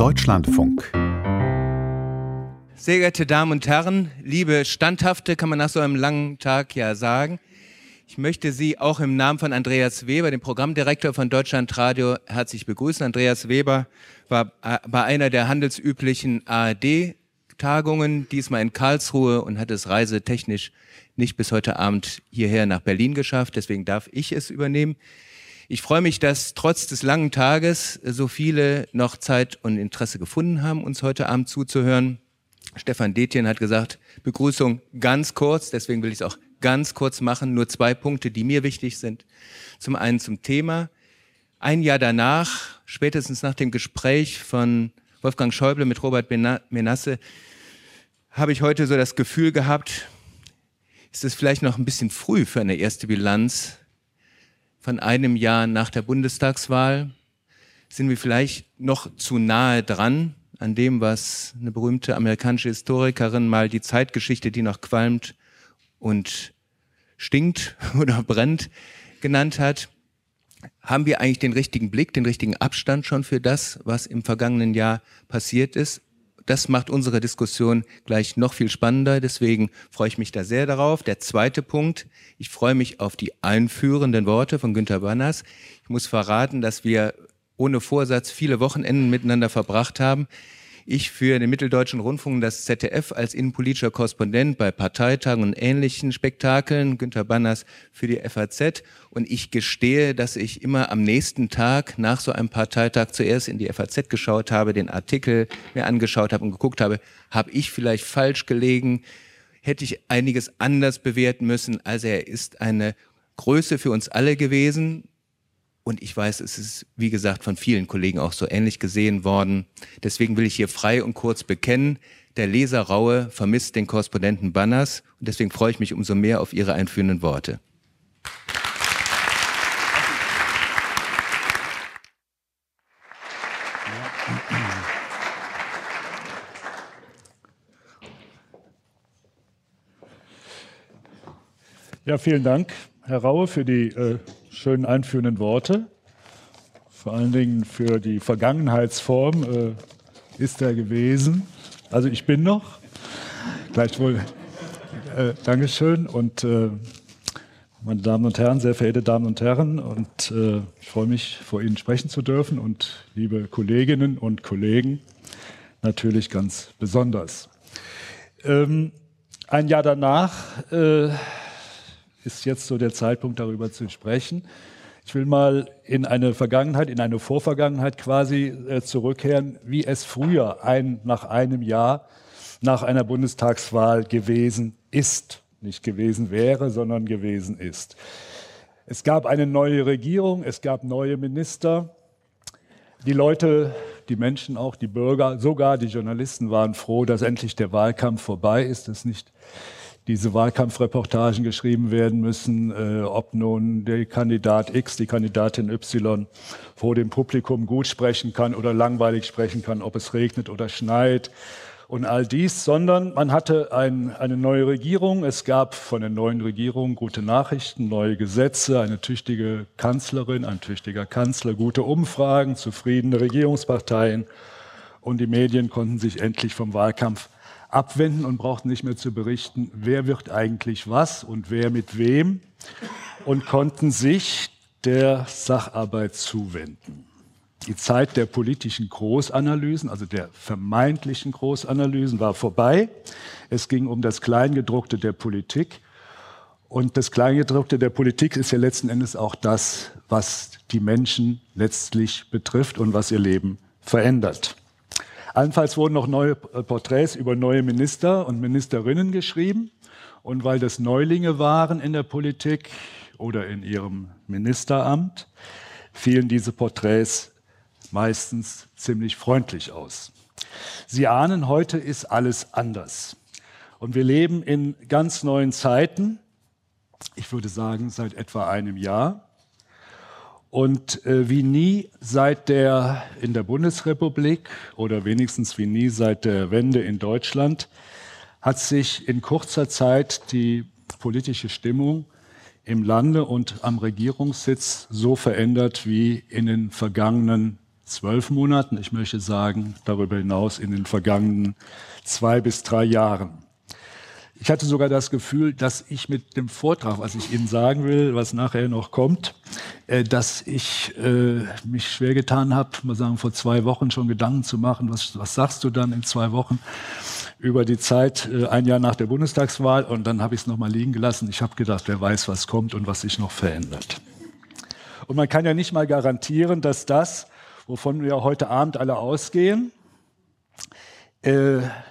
Deutschlandfunk. Sehr geehrte Damen und Herren, liebe Standhafte, kann man nach so einem langen Tag ja sagen. Ich möchte Sie auch im Namen von Andreas Weber, dem Programmdirektor von Deutschlandradio, herzlich begrüßen. Andreas Weber war äh, bei einer der handelsüblichen ARD-Tagungen, diesmal in Karlsruhe und hat es reisetechnisch nicht bis heute Abend hierher nach Berlin geschafft. Deswegen darf ich es übernehmen. Ich freue mich, dass trotz des langen Tages so viele noch Zeit und Interesse gefunden haben, uns heute Abend zuzuhören. Stefan Detjen hat gesagt, Begrüßung ganz kurz, deswegen will ich es auch ganz kurz machen. Nur zwei Punkte, die mir wichtig sind. Zum einen zum Thema. Ein Jahr danach, spätestens nach dem Gespräch von Wolfgang Schäuble mit Robert Menasse, habe ich heute so das Gefühl gehabt, ist es vielleicht noch ein bisschen früh für eine erste Bilanz von einem Jahr nach der Bundestagswahl sind wir vielleicht noch zu nahe dran an dem, was eine berühmte amerikanische Historikerin mal die Zeitgeschichte, die noch qualmt und stinkt oder brennt, genannt hat. Haben wir eigentlich den richtigen Blick, den richtigen Abstand schon für das, was im vergangenen Jahr passiert ist? Das macht unsere Diskussion gleich noch viel spannender. Deswegen freue ich mich da sehr darauf. Der zweite Punkt, ich freue mich auf die einführenden Worte von Günter Banners. Ich muss verraten, dass wir ohne Vorsatz viele Wochenenden miteinander verbracht haben ich für den Mitteldeutschen Rundfunk das ZDF als innenpolitischer Korrespondent bei Parteitagen und ähnlichen Spektakeln, Günter Banners für die FAZ. Und ich gestehe, dass ich immer am nächsten Tag nach so einem Parteitag zuerst in die FAZ geschaut habe, den Artikel mir angeschaut habe und geguckt habe, habe ich vielleicht falsch gelegen? Hätte ich einiges anders bewerten müssen? Also er ist eine Größe für uns alle gewesen. Und ich weiß, es ist, wie gesagt, von vielen Kollegen auch so ähnlich gesehen worden. Deswegen will ich hier frei und kurz bekennen, der Leser Raue vermisst den Korrespondenten Banners und deswegen freue ich mich umso mehr auf Ihre einführenden Worte. Ja, vielen Dank, Herr Raue, für die äh, schönen einführenden Worte. Vor allen Dingen für die Vergangenheitsform äh, ist er gewesen. Also ich bin noch. Gleichwohl äh, Dankeschön und äh, meine Damen und Herren, sehr verehrte Damen und Herren, und äh, ich freue mich, vor Ihnen sprechen zu dürfen und liebe Kolleginnen und Kollegen, natürlich ganz besonders. Ähm, ein Jahr danach äh, ist jetzt so der Zeitpunkt, darüber zu sprechen. Ich will mal in eine Vergangenheit, in eine Vorvergangenheit quasi äh, zurückkehren, wie es früher ein, nach einem Jahr nach einer Bundestagswahl gewesen ist. Nicht gewesen wäre, sondern gewesen ist. Es gab eine neue Regierung, es gab neue Minister. Die Leute, die Menschen auch, die Bürger, sogar die Journalisten waren froh, dass endlich der Wahlkampf vorbei ist, dass nicht diese Wahlkampfreportagen geschrieben werden müssen, äh, ob nun der Kandidat X, die Kandidatin Y vor dem Publikum gut sprechen kann oder langweilig sprechen kann, ob es regnet oder schneit und all dies, sondern man hatte ein, eine neue Regierung. Es gab von der neuen Regierung gute Nachrichten, neue Gesetze, eine tüchtige Kanzlerin, ein tüchtiger Kanzler, gute Umfragen, zufriedene Regierungsparteien und die Medien konnten sich endlich vom Wahlkampf abwenden und brauchten nicht mehr zu berichten, wer wird eigentlich was und wer mit wem und konnten sich der Sacharbeit zuwenden. Die Zeit der politischen Großanalysen, also der vermeintlichen Großanalysen, war vorbei. Es ging um das Kleingedruckte der Politik. Und das Kleingedruckte der Politik ist ja letzten Endes auch das, was die Menschen letztlich betrifft und was ihr Leben verändert. Allenfalls wurden noch neue äh, Porträts über neue Minister und Ministerinnen geschrieben. Und weil das Neulinge waren in der Politik oder in ihrem Ministeramt, fielen diese Porträts meistens ziemlich freundlich aus. Sie ahnen, heute ist alles anders. Und wir leben in ganz neuen Zeiten. Ich würde sagen, seit etwa einem Jahr. Und äh, wie nie seit der in der Bundesrepublik oder wenigstens wie nie seit der Wende in Deutschland hat sich in kurzer Zeit die politische Stimmung im Lande und am Regierungssitz so verändert wie in den vergangenen zwölf Monaten, ich möchte sagen, darüber hinaus in den vergangenen zwei bis drei Jahren. Ich hatte sogar das Gefühl, dass ich mit dem Vortrag, was ich Ihnen sagen will, was nachher noch kommt, äh, dass ich äh, mich schwer getan habe, mal sagen, vor zwei Wochen schon Gedanken zu machen, was, was sagst du dann in zwei Wochen über die Zeit, äh, ein Jahr nach der Bundestagswahl. Und dann habe ich es nochmal liegen gelassen. Ich habe gedacht, wer weiß, was kommt und was sich noch verändert. Und man kann ja nicht mal garantieren, dass das, wovon wir heute Abend alle ausgehen,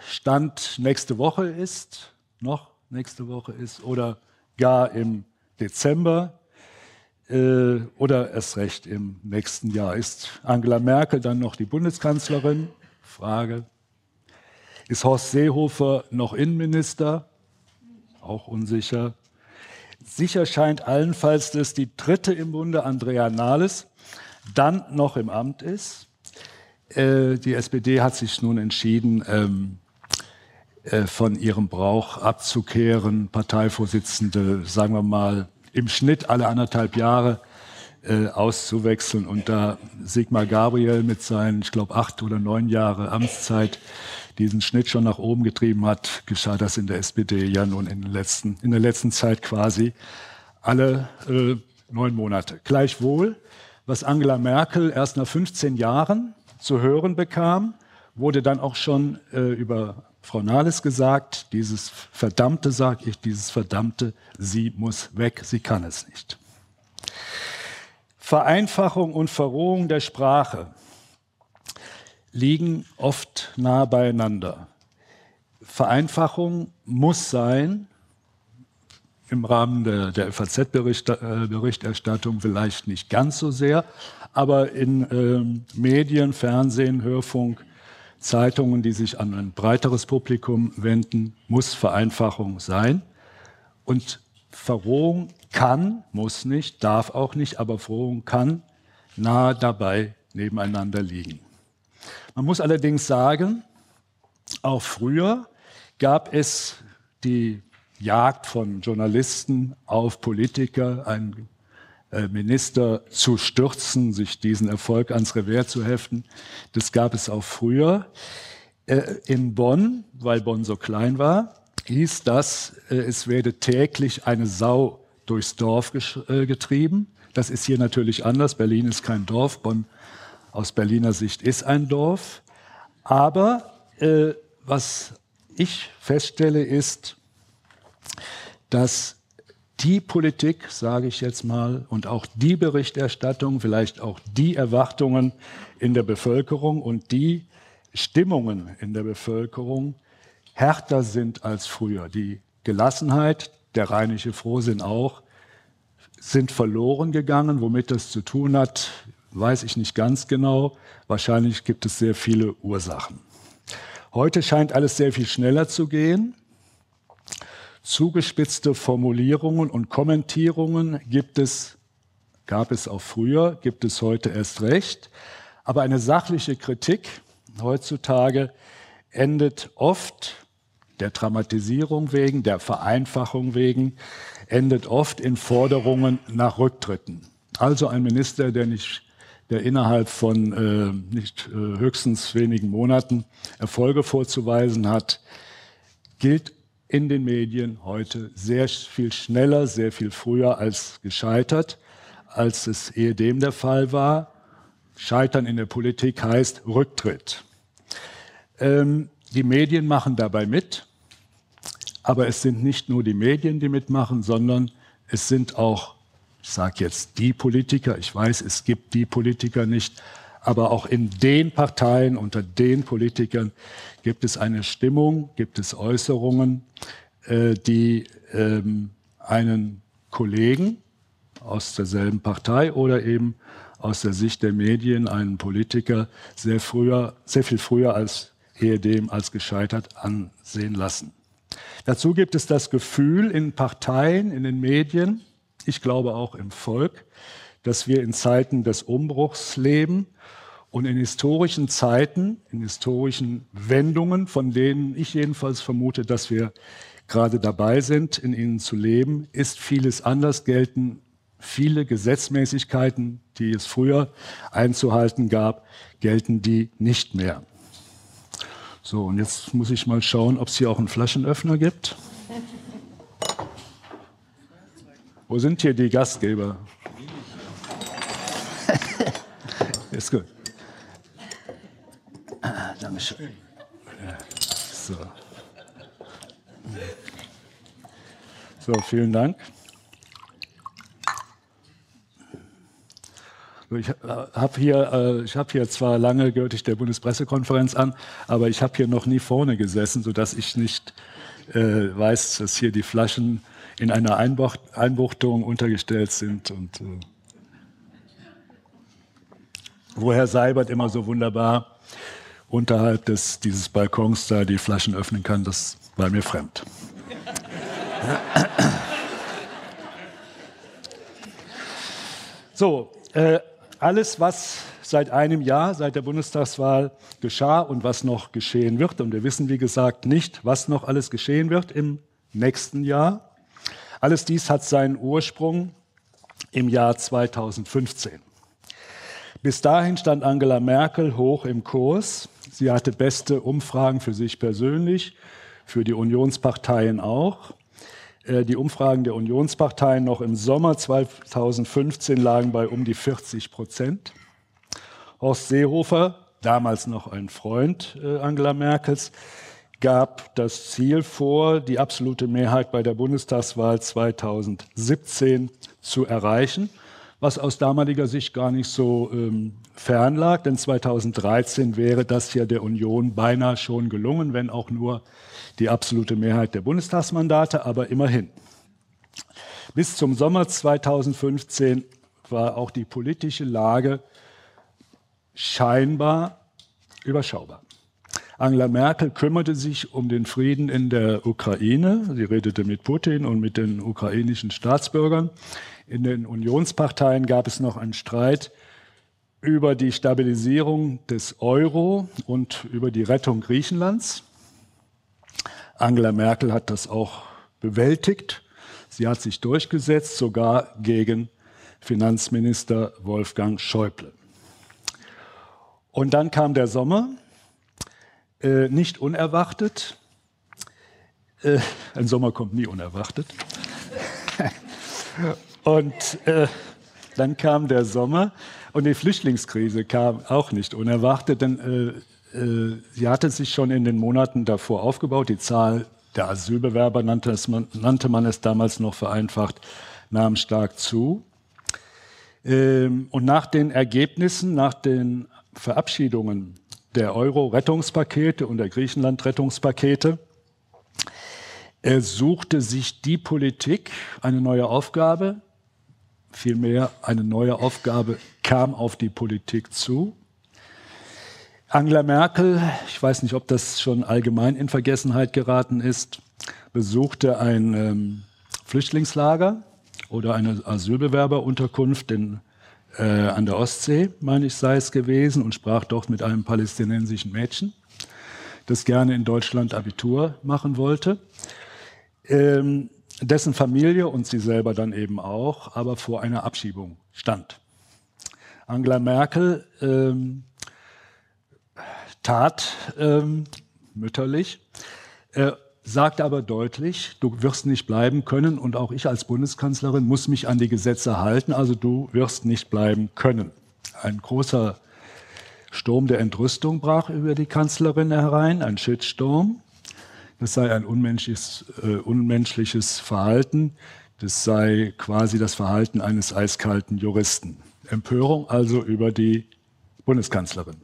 Stand nächste Woche ist, noch nächste Woche ist oder gar im Dezember äh, oder erst recht im nächsten Jahr. Ist Angela Merkel dann noch die Bundeskanzlerin? Frage. Ist Horst Seehofer noch Innenminister? Auch unsicher. Sicher scheint allenfalls, dass die dritte im Bunde, Andrea Nahles, dann noch im Amt ist. Äh, die SPD hat sich nun entschieden, ähm, äh, von ihrem Brauch abzukehren, Parteivorsitzende, sagen wir mal, im Schnitt alle anderthalb Jahre äh, auszuwechseln. Und da Sigmar Gabriel mit seinen, ich glaube, acht oder neun Jahre Amtszeit diesen Schnitt schon nach oben getrieben hat, geschah das in der SPD ja nun in, den letzten, in der letzten Zeit quasi alle äh, neun Monate. Gleichwohl, was Angela Merkel erst nach 15 Jahren zu hören bekam, wurde dann auch schon äh, über Frau Nahles gesagt, dieses Verdammte, sage ich, dieses Verdammte, sie muss weg, sie kann es nicht. Vereinfachung und Verrohung der Sprache liegen oft nah beieinander. Vereinfachung muss sein, im Rahmen der, der FAZ-Berichterstattung äh, vielleicht nicht ganz so sehr, aber in äh, Medien, Fernsehen, Hörfunk Zeitungen, die sich an ein breiteres Publikum wenden, muss Vereinfachung sein. Und Verrohung kann, muss nicht, darf auch nicht, aber Verrohung kann nahe dabei nebeneinander liegen. Man muss allerdings sagen, auch früher gab es die Jagd von Journalisten auf Politiker, ein Minister zu stürzen, sich diesen Erfolg ans Revers zu heften. Das gab es auch früher. Äh, in Bonn, weil Bonn so klein war, hieß das, äh, es werde täglich eine Sau durchs Dorf getrieben. Das ist hier natürlich anders. Berlin ist kein Dorf. Bonn aus Berliner Sicht ist ein Dorf. Aber äh, was ich feststelle, ist, dass die Politik, sage ich jetzt mal, und auch die Berichterstattung, vielleicht auch die Erwartungen in der Bevölkerung und die Stimmungen in der Bevölkerung härter sind als früher. Die Gelassenheit, der rheinische Frohsinn auch, sind verloren gegangen. Womit das zu tun hat, weiß ich nicht ganz genau. Wahrscheinlich gibt es sehr viele Ursachen. Heute scheint alles sehr viel schneller zu gehen. Zugespitzte Formulierungen und Kommentierungen gibt es, gab es auch früher, gibt es heute erst recht. Aber eine sachliche Kritik heutzutage endet oft der Dramatisierung wegen, der Vereinfachung wegen, endet oft in Forderungen nach Rücktritten. Also ein Minister, der nicht der innerhalb von äh, nicht äh, höchstens wenigen Monaten Erfolge vorzuweisen hat, gilt in den Medien heute sehr viel schneller, sehr viel früher als gescheitert, als es ehedem der Fall war. Scheitern in der Politik heißt Rücktritt. Ähm, die Medien machen dabei mit, aber es sind nicht nur die Medien, die mitmachen, sondern es sind auch, ich sage jetzt die Politiker, ich weiß, es gibt die Politiker nicht, aber auch in den Parteien, unter den Politikern gibt es eine Stimmung, gibt es Äußerungen, äh, die ähm, einen Kollegen aus derselben Partei oder eben aus der Sicht der Medien einen Politiker sehr früher, sehr viel früher als ehedem als gescheitert ansehen lassen. Dazu gibt es das Gefühl in Parteien, in den Medien, ich glaube auch im Volk, dass wir in Zeiten des Umbruchs leben und in historischen Zeiten, in historischen Wendungen, von denen ich jedenfalls vermute, dass wir gerade dabei sind, in ihnen zu leben, ist vieles anders, gelten viele Gesetzmäßigkeiten, die es früher einzuhalten gab, gelten die nicht mehr. So, und jetzt muss ich mal schauen, ob es hier auch einen Flaschenöffner gibt. Wo sind hier die Gastgeber? Ist gut. Ah, Dankeschön. So. so, vielen Dank. Ich äh, habe hier, äh, ich hab hier zwar lange gehört ich der Bundespressekonferenz an, aber ich habe hier noch nie vorne gesessen, sodass ich nicht äh, weiß, dass hier die Flaschen in einer Einbucht, Einbuchtung untergestellt sind. Und äh, wo Herr Seibert immer so wunderbar unterhalb des, dieses Balkons da die Flaschen öffnen kann, das war mir fremd. So, äh, alles, was seit einem Jahr, seit der Bundestagswahl geschah und was noch geschehen wird, und wir wissen, wie gesagt, nicht, was noch alles geschehen wird im nächsten Jahr, alles dies hat seinen Ursprung im Jahr 2015. Bis dahin stand Angela Merkel hoch im Kurs. Sie hatte beste Umfragen für sich persönlich, für die Unionsparteien auch. Äh, die Umfragen der Unionsparteien noch im Sommer 2015 lagen bei um die 40 Prozent. Horst Seehofer, damals noch ein Freund äh, Angela Merkels, gab das Ziel vor, die absolute Mehrheit bei der Bundestagswahl 2017 zu erreichen was aus damaliger Sicht gar nicht so ähm, fern lag, denn 2013 wäre das ja der Union beinahe schon gelungen, wenn auch nur die absolute Mehrheit der Bundestagsmandate, aber immerhin. Bis zum Sommer 2015 war auch die politische Lage scheinbar überschaubar. Angela Merkel kümmerte sich um den Frieden in der Ukraine. Sie redete mit Putin und mit den ukrainischen Staatsbürgern. In den Unionsparteien gab es noch einen Streit über die Stabilisierung des Euro und über die Rettung Griechenlands. Angela Merkel hat das auch bewältigt. Sie hat sich durchgesetzt, sogar gegen Finanzminister Wolfgang Schäuble. Und dann kam der Sommer, äh, nicht unerwartet. Äh, ein Sommer kommt nie unerwartet. Und äh, dann kam der Sommer und die Flüchtlingskrise kam auch nicht unerwartet, denn äh, äh, sie hatte sich schon in den Monaten davor aufgebaut. Die Zahl der Asylbewerber nannte, man, nannte man es damals noch vereinfacht, nahm stark zu. Ähm, und nach den Ergebnissen, nach den Verabschiedungen der Euro-Rettungspakete und der Griechenland-Rettungspakete er suchte sich die Politik eine neue Aufgabe, Vielmehr eine neue Aufgabe kam auf die Politik zu. Angela Merkel, ich weiß nicht, ob das schon allgemein in Vergessenheit geraten ist, besuchte ein ähm, Flüchtlingslager oder eine Asylbewerberunterkunft in, äh, an der Ostsee, meine ich, sei es gewesen, und sprach dort mit einem palästinensischen Mädchen, das gerne in Deutschland Abitur machen wollte. Ähm, dessen Familie und sie selber dann eben auch, aber vor einer Abschiebung stand. Angela Merkel ähm, tat ähm, mütterlich, äh, sagte aber deutlich, du wirst nicht bleiben können und auch ich als Bundeskanzlerin muss mich an die Gesetze halten, also du wirst nicht bleiben können. Ein großer Sturm der Entrüstung brach über die Kanzlerin herein, ein Shitstorm. Das sei ein unmenschliches, äh, unmenschliches Verhalten. Das sei quasi das Verhalten eines eiskalten Juristen. Empörung also über die Bundeskanzlerin.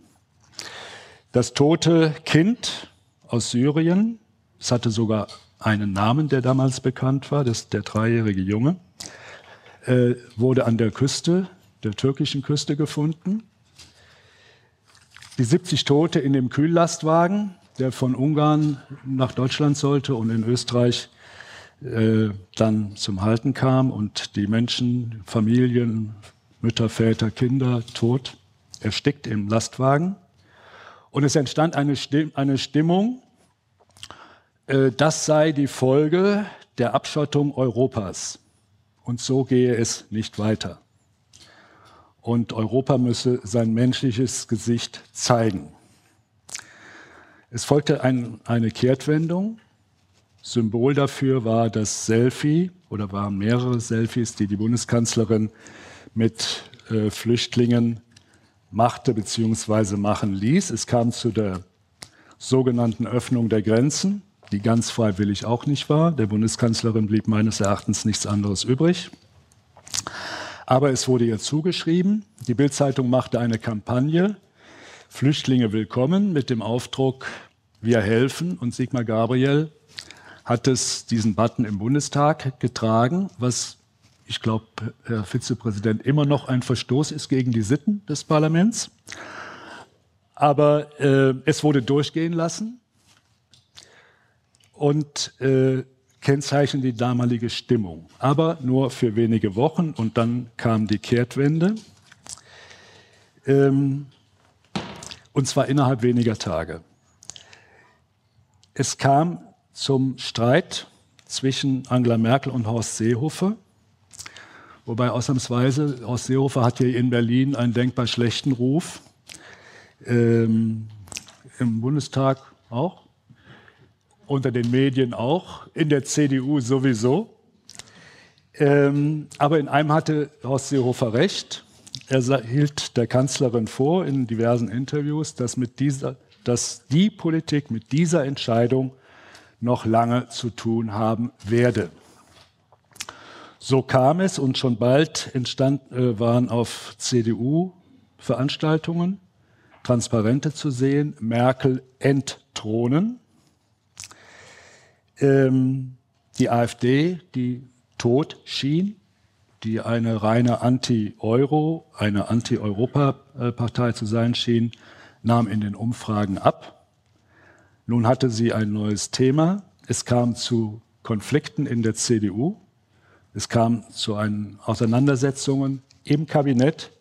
Das tote Kind aus Syrien, es hatte sogar einen Namen, der damals bekannt war, das, der dreijährige Junge, äh, wurde an der Küste, der türkischen Küste gefunden. Die 70 Tote in dem Kühllastwagen, der von Ungarn nach Deutschland sollte und in Österreich äh, dann zum Halten kam und die Menschen, Familien, Mütter, Väter, Kinder tot, erstickt im Lastwagen. Und es entstand eine, Stimm eine Stimmung, das sei die Folge der Abschottung Europas. Und so gehe es nicht weiter. Und Europa müsse sein menschliches Gesicht zeigen. Es folgte ein, eine Kehrtwendung. Symbol dafür war das Selfie oder waren mehrere Selfies, die die Bundeskanzlerin mit äh, Flüchtlingen machte bzw. machen ließ. Es kam zu der sogenannten Öffnung der Grenzen, die ganz freiwillig auch nicht war. Der Bundeskanzlerin blieb meines Erachtens nichts anderes übrig. Aber es wurde ihr zugeschrieben. Die Bildzeitung machte eine Kampagne, Flüchtlinge willkommen, mit dem Aufdruck, wir helfen. Und Sigmar Gabriel hat es diesen Button im Bundestag getragen, was ich glaube, Herr Vizepräsident, immer noch ein Verstoß ist gegen die Sitten des Parlaments. Aber äh, es wurde durchgehen lassen und äh, kennzeichnen die damalige Stimmung. Aber nur für wenige Wochen und dann kam die Kehrtwende. Ähm, und zwar innerhalb weniger Tage. Es kam zum Streit zwischen Angela Merkel und Horst Seehofer. Wobei ausnahmsweise Horst Seehofer hat hier in Berlin einen denkbar schlechten Ruf. Ähm, Im Bundestag auch, unter den Medien auch, in der CDU sowieso. Ähm, aber in einem hatte Horst Seehofer recht. Er hielt der Kanzlerin vor in diversen Interviews, dass, mit dieser, dass die Politik mit dieser Entscheidung noch lange zu tun haben werde. So kam es und schon bald entstand, äh, waren auf CDU-Veranstaltungen Transparente zu sehen, Merkel entthronen. Ähm, die AfD, die tot schien, die eine reine Anti-Euro, eine Anti-Europa-Partei zu sein schien, nahm in den Umfragen ab. Nun hatte sie ein neues Thema. Es kam zu Konflikten in der CDU. Es kam zu Auseinandersetzungen im Kabinett,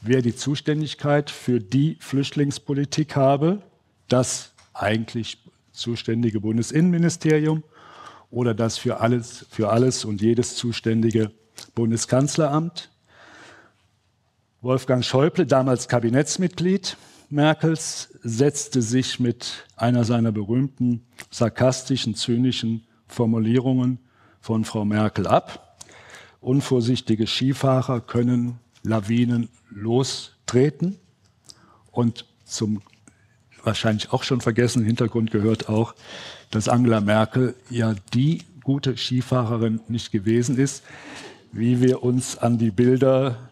wer die Zuständigkeit für die Flüchtlingspolitik habe, das eigentlich zuständige Bundesinnenministerium oder das für alles, für alles und jedes zuständige Bundeskanzleramt. Wolfgang Schäuble, damals Kabinettsmitglied Merkels, setzte sich mit einer seiner berühmten sarkastischen, zynischen Formulierungen von Frau Merkel ab. Unvorsichtige Skifahrer können Lawinen lostreten. Und zum wahrscheinlich auch schon vergessenen Hintergrund gehört auch, dass Angela Merkel ja die gute Skifahrerin nicht gewesen ist, wie wir uns an die Bilder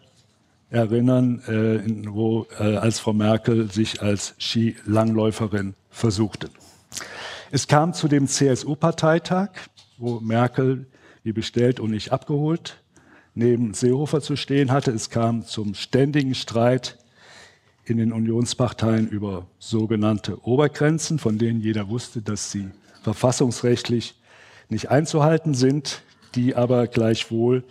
erinnern, äh, wo äh, als Frau Merkel sich als Skilangläuferin versuchte. Es kam zu dem CSU-Parteitag, wo Merkel wie bestellt und nicht abgeholt, neben Seehofer zu stehen hatte. Es kam zum ständigen Streit in den Unionsparteien über sogenannte Obergrenzen, von denen jeder wusste, dass sie verfassungsrechtlich nicht einzuhalten sind, die aber gleichwohl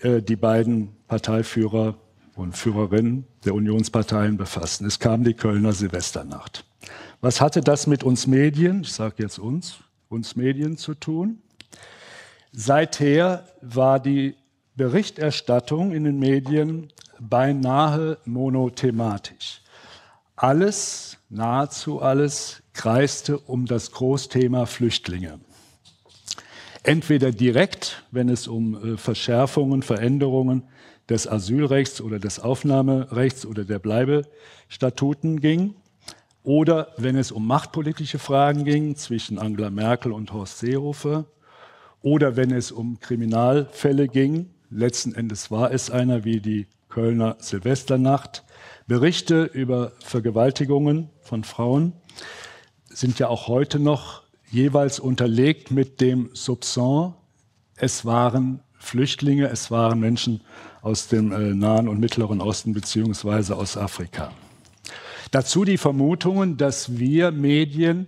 äh, die beiden Parteiführer und Führerinnen der Unionsparteien befassten. Es kam die Kölner Silvesternacht. Was hatte das mit uns Medien, ich sage jetzt uns, uns Medien zu tun? Seither war die Berichterstattung in den Medien beinahe monothematisch. Alles, nahezu alles, kreiste um das Großthema Flüchtlinge. Entweder direkt, wenn es um äh, Verschärfungen, Veränderungen des Asylrechts oder des Aufnahmerechts oder der Bleibestatuten ging, oder wenn es um machtpolitische Fragen ging zwischen Angela Merkel und Horst Seehofer, oder wenn es um Kriminalfälle ging, letzten Endes war es einer wie die Kölner Silvesternacht, Berichte über Vergewaltigungen von Frauen sind ja auch heute noch jeweils unterlegt mit dem Soupçon, es waren Flüchtlinge, es waren Menschen aus dem äh, Nahen und Mittleren Osten beziehungsweise aus Afrika. Dazu die Vermutungen, dass wir Medien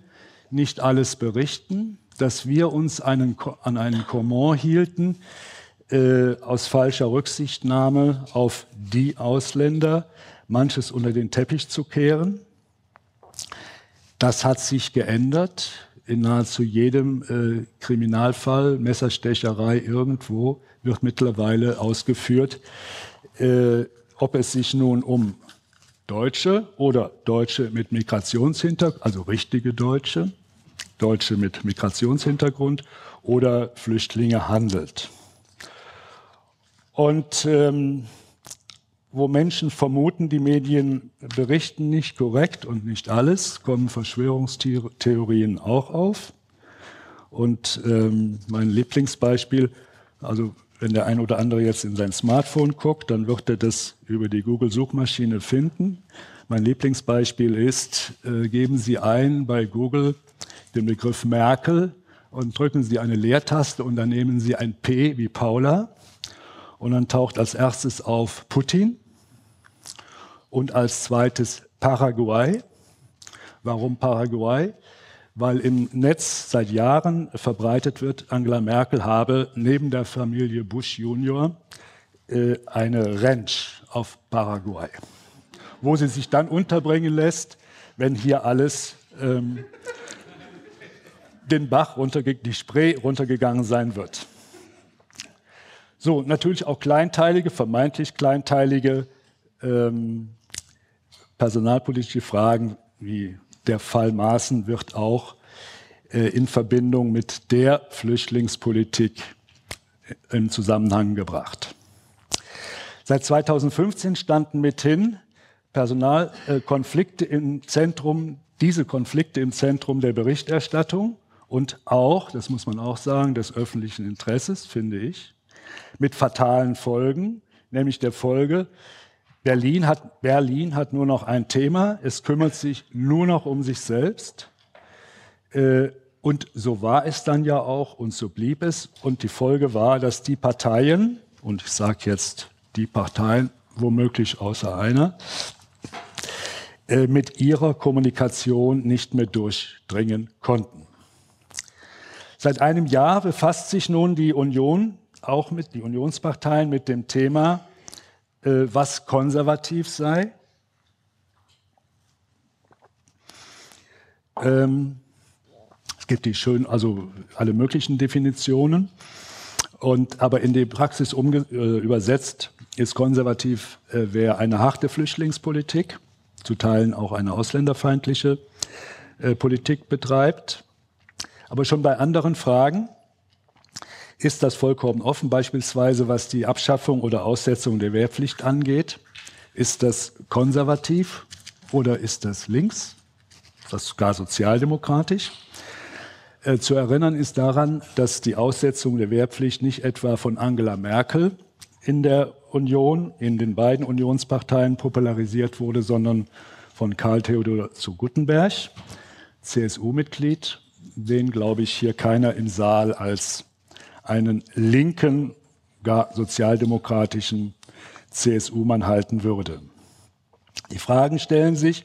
nicht alles berichten, dass wir uns einen, an einen Comment hielten äh, aus falscher Rücksichtnahme auf die Ausländer, manches unter den Teppich zu kehren. Das hat sich geändert. in nahezu jedem äh, Kriminalfall, Messerstecherei irgendwo, wird mittlerweile ausgeführt, äh, ob es sich nun um Deutsche oder Deutsche mit Migrationshintergrund, also richtige Deutsche, Deutsche mit Migrationshintergrund oder Flüchtlinge handelt. Und ähm, wo Menschen vermuten, die Medien berichten nicht korrekt und nicht alles, kommen Verschwörungstheorien auch auf. Und ähm, mein Lieblingsbeispiel, also wenn der ein oder andere jetzt in sein Smartphone guckt, dann wird er das über die Google-Suchmaschine finden. Mein Lieblingsbeispiel ist, äh, geben Sie ein bei Google den Begriff Merkel und drücken Sie eine Leertaste und dann nehmen Sie ein P wie Paula und dann taucht als erstes auf Putin und als zweites Paraguay. Warum Paraguay? Weil im Netz seit Jahren verbreitet wird, Angela Merkel habe neben der Familie Bush Junior äh, eine Ranch auf Paraguay, wo sie sich dann unterbringen lässt, wenn hier alles ähm, den Bach runterge die Spree runtergegangen sein wird. So, natürlich auch kleinteilige, vermeintlich kleinteilige ähm, personalpolitische Fragen wie der Fall Maaßen wird auch äh, in Verbindung mit der Flüchtlingspolitik äh, im Zusammenhang gebracht. Seit 2015 standen mithin Personalkonflikte äh, im Zentrum, diese Konflikte im Zentrum der Berichterstattung und auch, das muss man auch sagen, des öffentlichen Interesses, finde ich, mit fatalen Folgen, nämlich der Folge, Berlin hat, Berlin hat nur noch ein Thema, es kümmert sich nur noch um sich selbst. Äh, und so war es dann ja auch und so blieb es. Und die Folge war, dass die Parteien, und ich sage jetzt die Parteien, womöglich außer einer, äh, mit ihrer Kommunikation nicht mehr durchdringen konnten. Seit einem Jahr befasst sich nun die Union, auch mit die Unionsparteien, mit dem Thema äh, was konservativ sei. Ähm, es gibt die schön, also alle möglichen Definitionen. Und, aber in die Praxis umge äh, übersetzt ist konservativ äh, wäre eine harte Flüchtlingspolitik, zu Teilen auch eine ausländerfeindliche äh, Politik betreibt. Aber schon bei anderen Fragen ist das vollkommen offen, beispielsweise was die Abschaffung oder Aussetzung der Wehrpflicht angeht. Ist das konservativ oder ist das links? Ist das gar sozialdemokratisch? Äh, zu erinnern ist daran, dass die Aussetzung der Wehrpflicht nicht etwa von Angela Merkel in der Union, in den beiden Unionsparteien popularisiert wurde, sondern von Karl Theodor zu Guttenberg, CSU-Mitglied, den, glaube ich, hier keiner im Saal als einen linken, gar sozialdemokratischen CSU-Mann halten würde. Die Fragen stellen sich,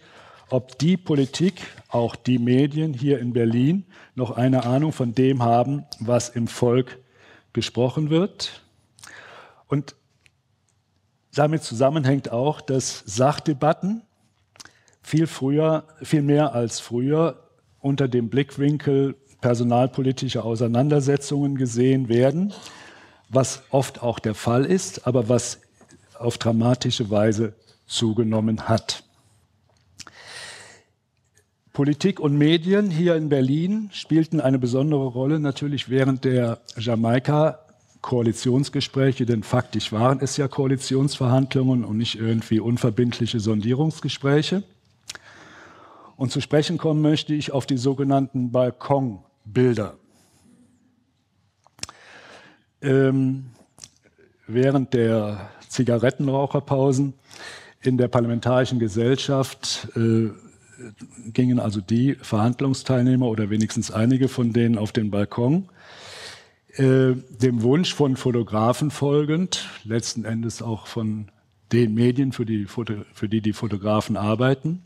ob die Politik, auch die Medien hier in Berlin noch eine Ahnung von dem haben, was im Volk gesprochen wird. Und damit zusammenhängt auch, dass Sachdebatten viel früher, viel mehr als früher unter dem Blickwinkel personalpolitische Auseinandersetzungen gesehen werden, was oft auch der Fall ist, aber was auf dramatische Weise zugenommen hat. Politik und Medien hier in Berlin spielten eine besondere Rolle natürlich während der Jamaika Koalitionsgespräche, denn faktisch waren es ja Koalitionsverhandlungen und nicht irgendwie unverbindliche Sondierungsgespräche. Und zu sprechen kommen möchte ich auf die sogenannten Balkon Bilder. Ähm, während der Zigarettenraucherpausen in der Parlamentarischen Gesellschaft äh, gingen also die Verhandlungsteilnehmer oder wenigstens einige von denen auf den Balkon, äh, dem Wunsch von Fotografen folgend, letzten Endes auch von den Medien, für die, für die die Fotografen arbeiten,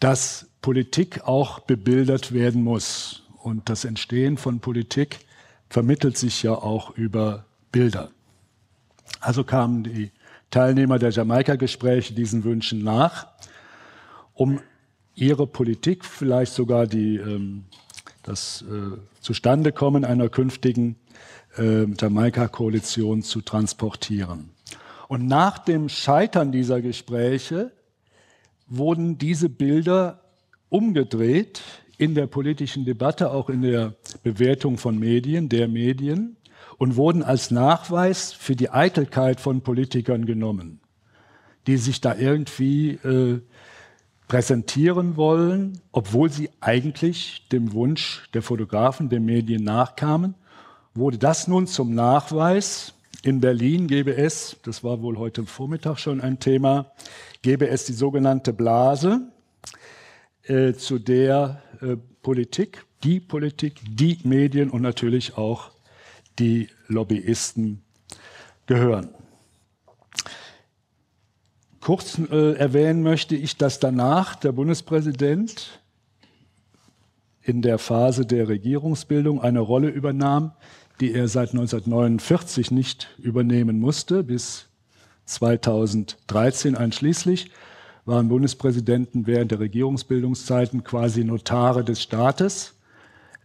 dass Politik auch bebildert werden muss. Und das Entstehen von Politik vermittelt sich ja auch über Bilder. Also kamen die Teilnehmer der Jamaika-Gespräche diesen Wünschen nach, um ihre Politik, vielleicht sogar die, ähm, das äh, Zustandekommen einer künftigen äh, Jamaika-Koalition zu transportieren. Und nach dem Scheitern dieser Gespräche wurden diese Bilder umgedreht in der politischen Debatte, auch in der Bewertung von Medien, der Medien, und wurden als Nachweis für die Eitelkeit von Politikern genommen, die sich da irgendwie äh, präsentieren wollen, obwohl sie eigentlich dem Wunsch der Fotografen, der Medien nachkamen, wurde das nun zum Nachweis. In Berlin gäbe es, das war wohl heute Vormittag schon ein Thema, gäbe es die sogenannte Blase, äh, zu der äh, Politik, die Politik, die Medien und natürlich auch die Lobbyisten gehören. Kurz äh, erwähnen möchte ich, dass danach der Bundespräsident in der Phase der Regierungsbildung eine Rolle übernahm, die er seit 1949 nicht übernehmen musste, bis 2013 einschließlich, waren Bundespräsidenten während der Regierungsbildungszeiten quasi Notare des Staates.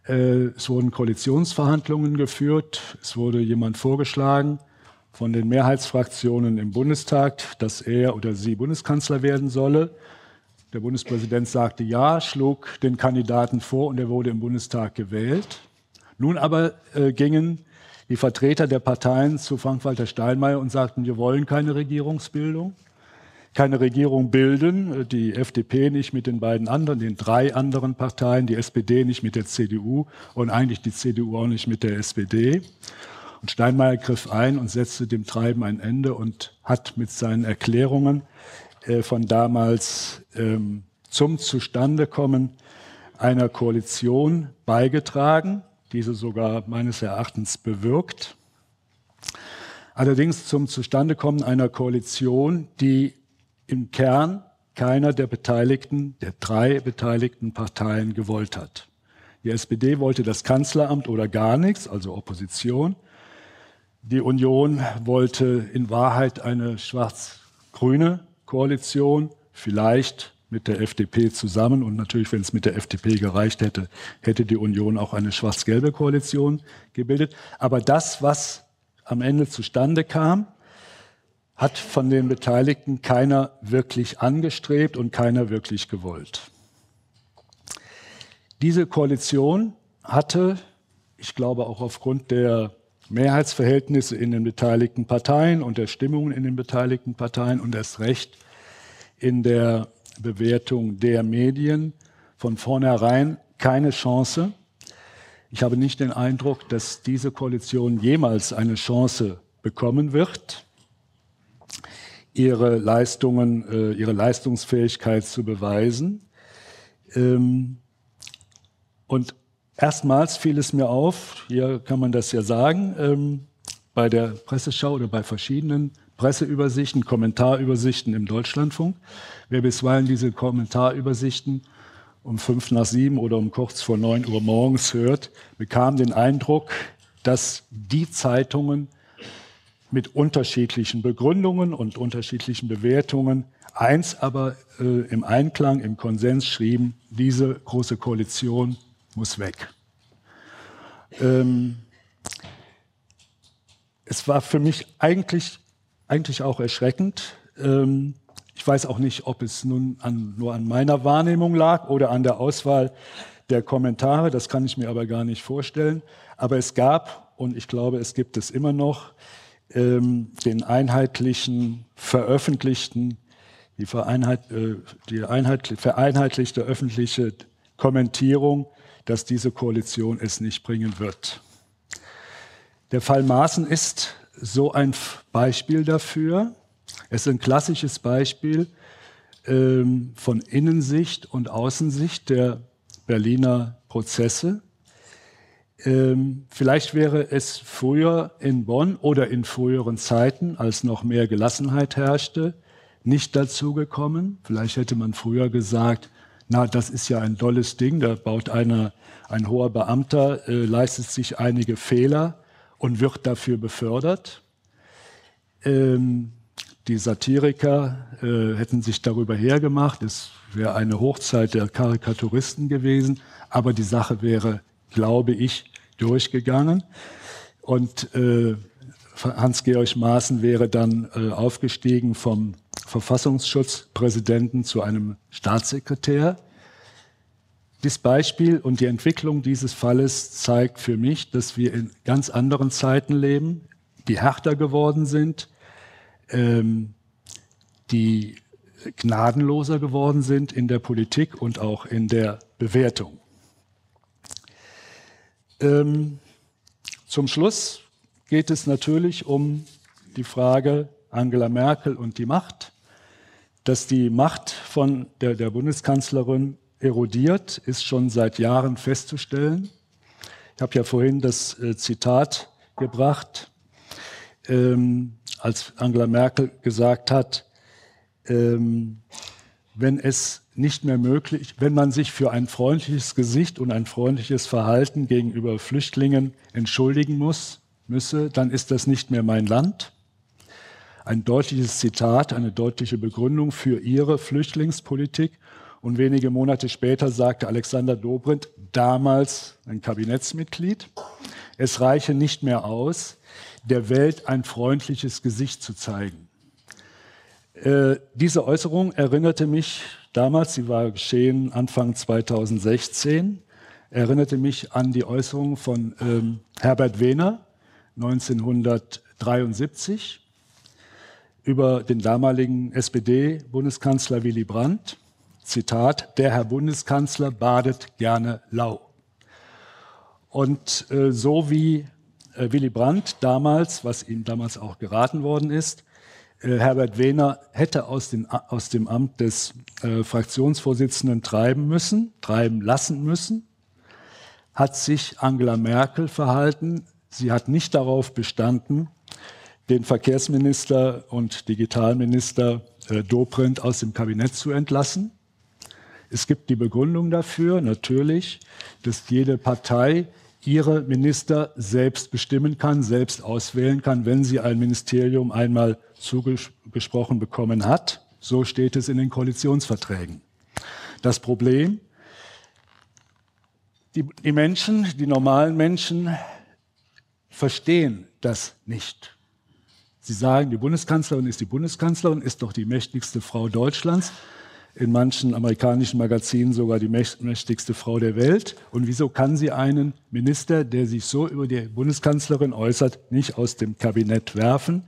Äh, es wurden Koalitionsverhandlungen geführt, es wurde jemand vorgeschlagen von den Mehrheitsfraktionen im Bundestag, dass er oder sie Bundeskanzler werden solle. Der Bundespräsident sagte ja, schlug den Kandidaten vor und er wurde im Bundestag gewählt. Nun aber äh, gingen die Vertreter der Parteien zu Frank-Walter Steinmeier und sagten, wir wollen keine Regierungsbildung, keine Regierung bilden, die FDP nicht mit den beiden anderen, den drei anderen Parteien, die SPD nicht mit der CDU und eigentlich die CDU auch nicht mit der SPD. Und Steinmeier griff ein und setzte dem Treiben ein Ende und hat mit seinen Erklärungen äh, von damals ähm, zum Zustandekommen einer Koalition beigetragen, diese sogar meines Erachtens bewirkt. Allerdings zum Zustandekommen einer Koalition, die im Kern keiner der beteiligten, der drei beteiligten Parteien gewollt hat. Die SPD wollte das Kanzleramt oder gar nichts, also Opposition. Die Union wollte in Wahrheit eine schwarz-grüne Koalition, vielleicht mit der FDP zusammen. Und natürlich, wenn es mit der FDP gereicht hätte, hätte die Union auch eine schwarz-gelbe Koalition gebildet. Aber das, was am Ende zustande kam, hat von den Beteiligten keiner wirklich angestrebt und keiner wirklich gewollt. Diese Koalition hatte, ich glaube auch aufgrund der Mehrheitsverhältnisse in den beteiligten Parteien und der Stimmungen in den beteiligten Parteien und erst recht in der Bewertung der Medien von vornherein keine Chance. Ich habe nicht den Eindruck, dass diese Koalition jemals eine Chance bekommen wird, ihre Leistungen, äh, ihre Leistungsfähigkeit zu beweisen. Ähm, und erstmals fiel es mir auf, hier kann man das ja sagen, ähm, bei der Presseschau oder bei verschiedenen Presseübersichten, Kommentarübersichten im Deutschlandfunk. Wer bisweilen diese Kommentarübersichten um fünf nach sieben oder um kurz vor neun Uhr morgens hört, bekam den Eindruck, dass die Zeitungen mit unterschiedlichen Begründungen und unterschiedlichen Bewertungen eins aber äh, im Einklang, im Konsens schrieben, diese große Koalition muss weg. Ähm, es war für mich eigentlich eigentlich auch erschreckend. Ähm, ich weiß auch nicht, ob es nun an, nur an meiner Wahrnehmung lag oder an der Auswahl der Kommentare. Das kann ich mir aber gar nicht vorstellen. Aber es gab, und ich glaube, es gibt es immer noch, ähm, den einheitlichen, veröffentlichten, die, Vereinheit, äh, die einheit, vereinheitlichte öffentliche Kommentierung, dass diese Koalition es nicht bringen wird. Der Fall Maaßen ist so ein Beispiel dafür. Es ist ein klassisches Beispiel ähm, von Innensicht und Außensicht der Berliner Prozesse. Ähm, vielleicht wäre es früher in Bonn oder in früheren Zeiten, als noch mehr Gelassenheit herrschte, nicht dazu gekommen. Vielleicht hätte man früher gesagt, na, das ist ja ein tolles Ding, da baut einer, ein hoher Beamter, äh, leistet sich einige Fehler und wird dafür befördert. Ähm, Die Satiriker äh, hätten sich darüber hergemacht. Es wäre eine Hochzeit der Karikaturisten gewesen. Aber die Sache wäre, glaube ich, durchgegangen. Und äh, Hans-Georg Maaßen wäre dann äh, aufgestiegen vom Verfassungsschutzpräsidenten zu einem Staatssekretär. Dieses Beispiel und die Entwicklung dieses Falles zeigt für mich, dass wir in ganz anderen Zeiten leben, die härter geworden sind, ähm, die gnadenloser geworden sind in der Politik und auch in der Bewertung. Ähm, zum Schluss geht es natürlich um die Frage Angela Merkel und die Macht. Dass die Macht von der, der Bundeskanzlerin erodiert, ist schon seit Jahren festzustellen. Ich habe ja vorhin das äh, Zitat gebracht, ähm, als Angela Merkel gesagt hat, ähm, wenn es nicht mehr möglich, wenn man sich für ein freundliches Gesicht und ein freundliches Verhalten gegenüber Flüchtlingen entschuldigen muss, müsse, dann ist das nicht mehr mein Land. Ein deutliches Zitat, eine deutliche Begründung für ihre Flüchtlingspolitik. Und wenige Monate später sagte Alexander Dobrindt, damals ein Kabinettsmitglied, es reiche nicht mehr aus, der Welt ein freundliches Gesicht zu zeigen. Äh, diese Äußerung erinnerte mich damals, sie war geschehen Anfang 2016, erinnerte mich an die Äußerung von ähm, Herbert Wehner 1973 über den damaligen SPD-Bundeskanzler Willy Brandt. Zitat, der Herr Bundeskanzler badet gerne lau. Und äh, so wie äh, Willy Brandt damals, was ihm damals auch geraten worden ist, Herbert Wehner hätte aus, den, aus dem Amt des äh, Fraktionsvorsitzenden treiben müssen, treiben lassen müssen, hat sich Angela Merkel verhalten. Sie hat nicht darauf bestanden, den Verkehrsminister und Digitalminister äh, Dobrindt aus dem Kabinett zu entlassen. Es gibt die Begründung dafür, natürlich, dass jede Partei ihre Minister selbst bestimmen kann, selbst auswählen kann, wenn sie ein Ministerium einmal zugesprochen bekommen hat. So steht es in den Koalitionsverträgen. Das Problem, die, die Menschen, die normalen Menschen verstehen das nicht. Sie sagen, die Bundeskanzlerin ist die Bundeskanzlerin, ist doch die mächtigste Frau Deutschlands in manchen amerikanischen Magazinen sogar die mächtigste Frau der Welt. Und wieso kann sie einen Minister, der sich so über die Bundeskanzlerin äußert, nicht aus dem Kabinett werfen?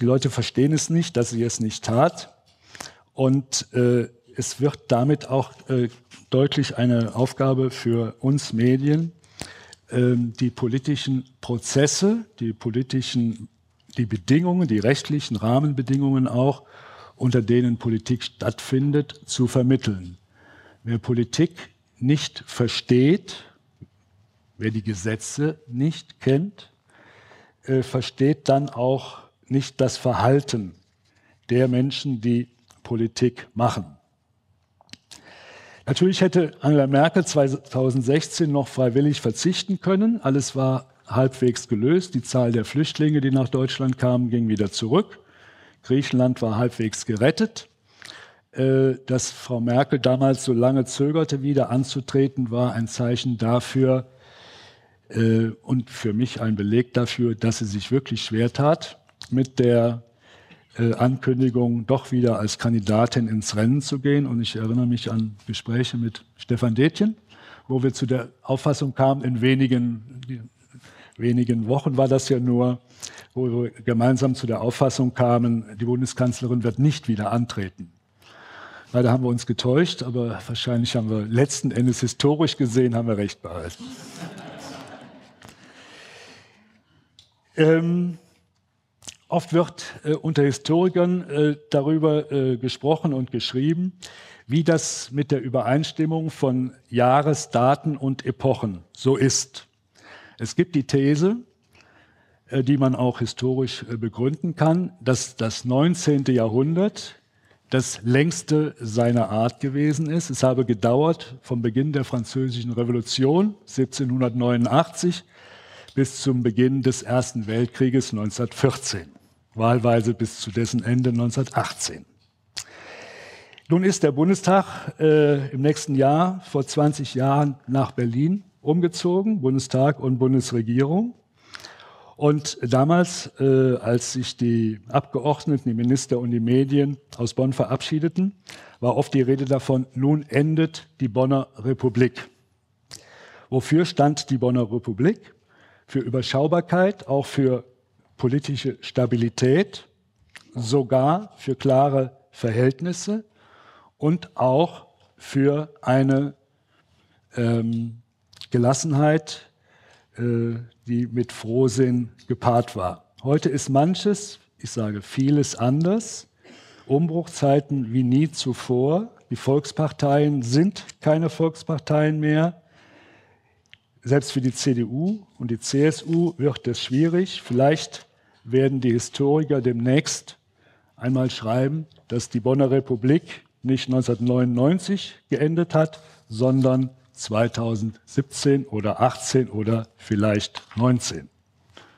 Die Leute verstehen es nicht, dass sie es nicht tat. Und äh, es wird damit auch äh, deutlich eine Aufgabe für uns Medien, äh, die politischen Prozesse, die politischen, die Bedingungen, die rechtlichen Rahmenbedingungen auch unter denen Politik stattfindet, zu vermitteln. Wer Politik nicht versteht, wer die Gesetze nicht kennt, äh, versteht dann auch nicht das Verhalten der Menschen, die Politik machen. Natürlich hätte Angela Merkel 2016 noch freiwillig verzichten können. Alles war halbwegs gelöst. Die Zahl der Flüchtlinge, die nach Deutschland kamen, ging wieder zurück. Griechenland war halbwegs gerettet. Äh, dass Frau Merkel damals so lange zögerte, wieder anzutreten, war ein Zeichen dafür äh, und für mich ein Beleg dafür, dass sie sich wirklich schwer tat, mit der äh, Ankündigung, doch wieder als Kandidatin ins Rennen zu gehen. Und ich erinnere mich an Gespräche mit Stefan Detjen, wo wir zu der Auffassung kamen, in wenigen, wenigen Wochen war das ja nur, wo wir gemeinsam zu der Auffassung kamen, die Bundeskanzlerin wird nicht wieder antreten. Leider haben wir uns getäuscht, aber wahrscheinlich haben wir letzten Endes historisch gesehen, haben wir recht behalten. ähm, oft wird äh, unter Historikern äh, darüber äh, gesprochen und geschrieben, wie das mit der Übereinstimmung von Jahresdaten und Epochen so ist. Es gibt die These, die man auch historisch äh, begründen kann, dass das 19. Jahrhundert das längste seiner Art gewesen ist. Es habe gedauert vom Beginn der Französischen Revolution 1789 bis zum Beginn des Ersten Weltkrieges 1914. wahlweise bis zu dessen Ende 1918. Nun ist der Bundestag äh, im nächsten Jahr vor 20 Jahren nach Berlin umgezogen, Bundestag und Bundesregierung. Und damals, äh, als sich die Abgeordneten, die Minister und die Medien aus Bonn verabschiedeten, war oft die Rede davon, nun endet die Bonner Republik. Wofür stand die Bonner Republik? Für Überschaubarkeit, auch für politische Stabilität, sogar für klare Verhältnisse und auch für eine ähm, Gelassenheit, die mit Frohsinn gepaart war. Heute ist manches, ich sage vieles anders. Umbruchzeiten wie nie zuvor. Die Volksparteien sind keine Volksparteien mehr. Selbst für die CDU und die CSU wird es schwierig. Vielleicht werden die Historiker demnächst einmal schreiben, dass die Bonner Republik nicht 1999 geendet hat, sondern 2017 oder 18 oder vielleicht 19.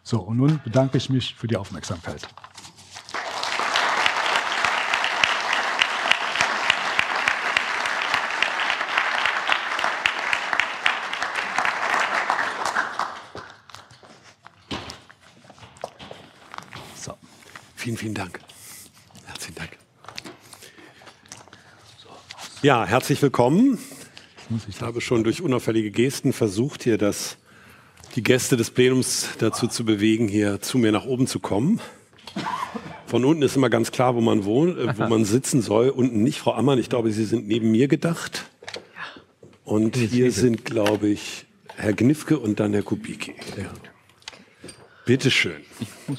So, und nun bedanke ich mich für die Aufmerksamkeit. So. Vielen, vielen Dank. Herzlichen Dank. Ja, herzlich willkommen. Ich habe schon durch unauffällige Gesten versucht, hier das, die Gäste des Plenums dazu zu bewegen, hier zu mir nach oben zu kommen. Von unten ist immer ganz klar, wo man wohnt, äh, wo man sitzen soll. Unten nicht, Frau Ammann. Ich glaube, Sie sind neben mir gedacht. Und hier sind, glaube ich, Herr Gnifke und dann Herr Kubicki. Ja. Bitte schön. Ich muss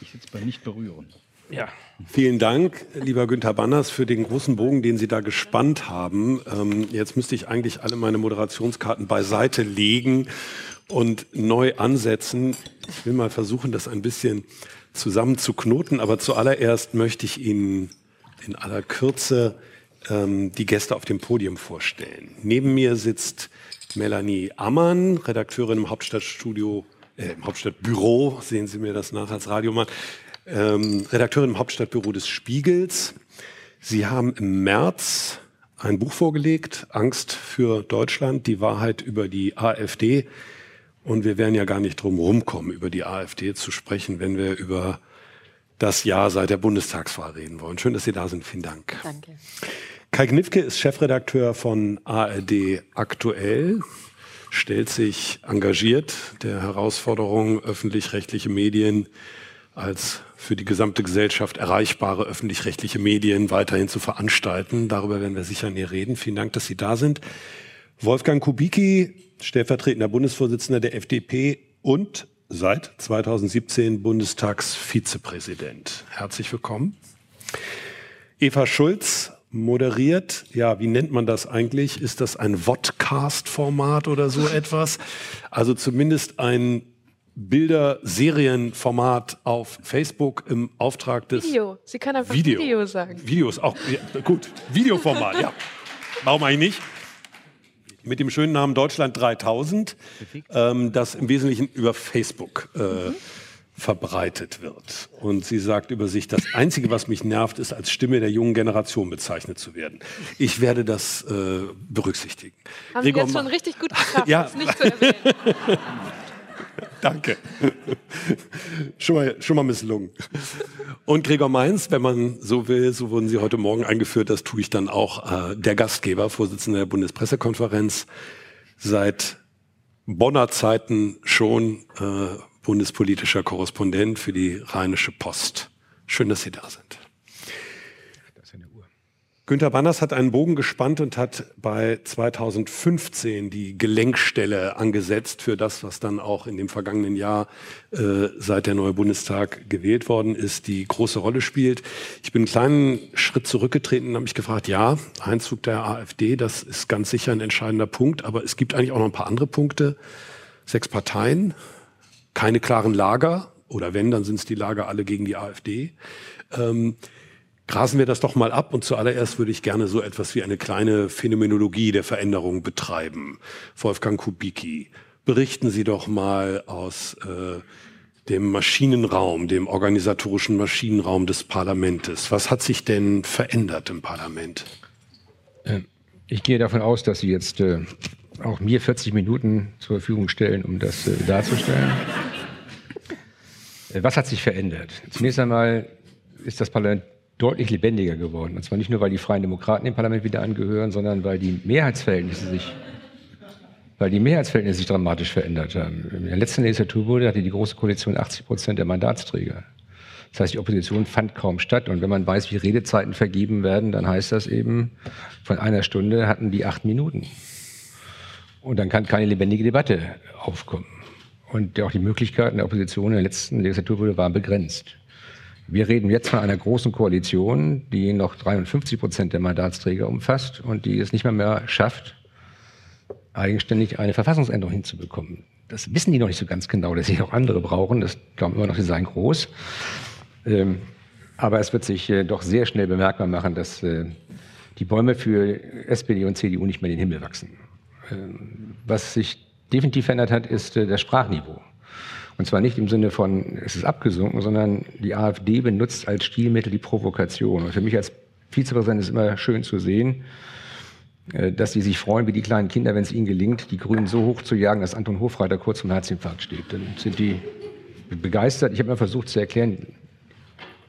ich jetzt bei nicht berühren. Ja. Vielen Dank, lieber Günther Banners, für den großen Bogen, den Sie da gespannt haben. Ähm, jetzt müsste ich eigentlich alle meine Moderationskarten beiseite legen und neu ansetzen. Ich will mal versuchen, das ein bisschen zusammenzuknoten, aber zuallererst möchte ich Ihnen in aller Kürze ähm, die Gäste auf dem Podium vorstellen. Neben mir sitzt Melanie Ammann, Redakteurin im Hauptstadtstudio, äh, im Hauptstadtbüro, sehen Sie mir das nach als Radiomann ähm, Redakteurin im Hauptstadtbüro des Spiegels. Sie haben im März ein Buch vorgelegt, Angst für Deutschland, die Wahrheit über die AfD. Und wir werden ja gar nicht drum rumkommen, über die AfD zu sprechen, wenn wir über das Jahr seit der Bundestagswahl reden wollen. Schön, dass Sie da sind. Vielen Dank. Danke. Kai Knifke ist Chefredakteur von ARD Aktuell, stellt sich engagiert der Herausforderung öffentlich-rechtliche Medien als für die gesamte Gesellschaft erreichbare öffentlich-rechtliche Medien weiterhin zu veranstalten. Darüber werden wir sicher näher reden. Vielen Dank, dass Sie da sind. Wolfgang Kubicki, stellvertretender Bundesvorsitzender der FDP und seit 2017 Bundestagsvizepräsident. Herzlich willkommen. Eva Schulz moderiert, ja, wie nennt man das eigentlich? Ist das ein Vodcast-Format oder so etwas? Also zumindest ein Bilder-Serienformat auf Facebook im Auftrag des Video. Sie kann einfach Video, Video sagen. Videos auch ja, gut. Videoformat, ja. Warum eigentlich nicht? Mit dem schönen Namen Deutschland 3000, ähm, das im Wesentlichen über Facebook äh, mhm. verbreitet wird. Und sie sagt über sich, das Einzige, was mich nervt, ist als Stimme der jungen Generation bezeichnet zu werden. Ich werde das äh, berücksichtigen. Haben Gregor, Sie jetzt schon richtig gut geschafft, ja. das nicht zu erwähnen. Danke. schon, mal, schon mal misslungen. Und Gregor Mainz, wenn man so will, so wurden Sie heute Morgen eingeführt, das tue ich dann auch, äh, der Gastgeber, Vorsitzender der Bundespressekonferenz, seit Bonner Zeiten schon äh, bundespolitischer Korrespondent für die Rheinische Post. Schön, dass Sie da sind. Günter Banners hat einen Bogen gespannt und hat bei 2015 die Gelenkstelle angesetzt für das, was dann auch in dem vergangenen Jahr, äh, seit der neue Bundestag gewählt worden ist, die große Rolle spielt. Ich bin einen kleinen Schritt zurückgetreten und habe mich gefragt, ja, Einzug der AfD, das ist ganz sicher ein entscheidender Punkt, aber es gibt eigentlich auch noch ein paar andere Punkte. Sechs Parteien, keine klaren Lager, oder wenn, dann sind es die Lager alle gegen die AfD. Ähm, Grasen wir das doch mal ab und zuallererst würde ich gerne so etwas wie eine kleine Phänomenologie der Veränderung betreiben. Wolfgang Kubicki, berichten Sie doch mal aus äh, dem Maschinenraum, dem organisatorischen Maschinenraum des Parlaments. Was hat sich denn verändert im Parlament? Äh, ich gehe davon aus, dass Sie jetzt äh, auch mir 40 Minuten zur Verfügung stellen, um das äh, darzustellen. Was hat sich verändert? Zunächst einmal ist das Parlament deutlich lebendiger geworden. Und zwar nicht nur, weil die Freien Demokraten dem Parlament wieder angehören, sondern weil die Mehrheitsverhältnisse sich weil die Mehrheitsverhältnisse sich dramatisch verändert haben. In der letzten Legislaturperiode hatte die Große Koalition 80 Prozent der Mandatsträger. Das heißt, die Opposition fand kaum statt. Und wenn man weiß, wie Redezeiten vergeben werden, dann heißt das eben, von einer Stunde hatten die acht Minuten. Und dann kann keine lebendige Debatte aufkommen. Und auch die Möglichkeiten der Opposition in der letzten Legislaturperiode waren begrenzt. Wir reden jetzt von einer großen Koalition, die noch 53 Prozent der Mandatsträger umfasst und die es nicht mehr, mehr schafft, eigenständig eine Verfassungsänderung hinzubekommen. Das wissen die noch nicht so ganz genau, dass sie auch andere brauchen. Das glauben immer noch, sie seien groß. Ähm, aber es wird sich äh, doch sehr schnell bemerkbar machen, dass äh, die Bäume für SPD und CDU nicht mehr in den Himmel wachsen. Ähm, was sich definitiv verändert hat, ist äh, das Sprachniveau. Und zwar nicht im Sinne von, es ist abgesunken, sondern die AfD benutzt als Stilmittel die Provokation. Und für mich als Vizepräsident ist immer schön zu sehen, äh, dass sie sich freuen wie die kleinen Kinder, wenn es ihnen gelingt, die Grünen so hoch zu jagen, dass Anton Hofreiter kurz vom Herzinfarkt steht. Dann sind die begeistert. Ich habe mal versucht zu erklären,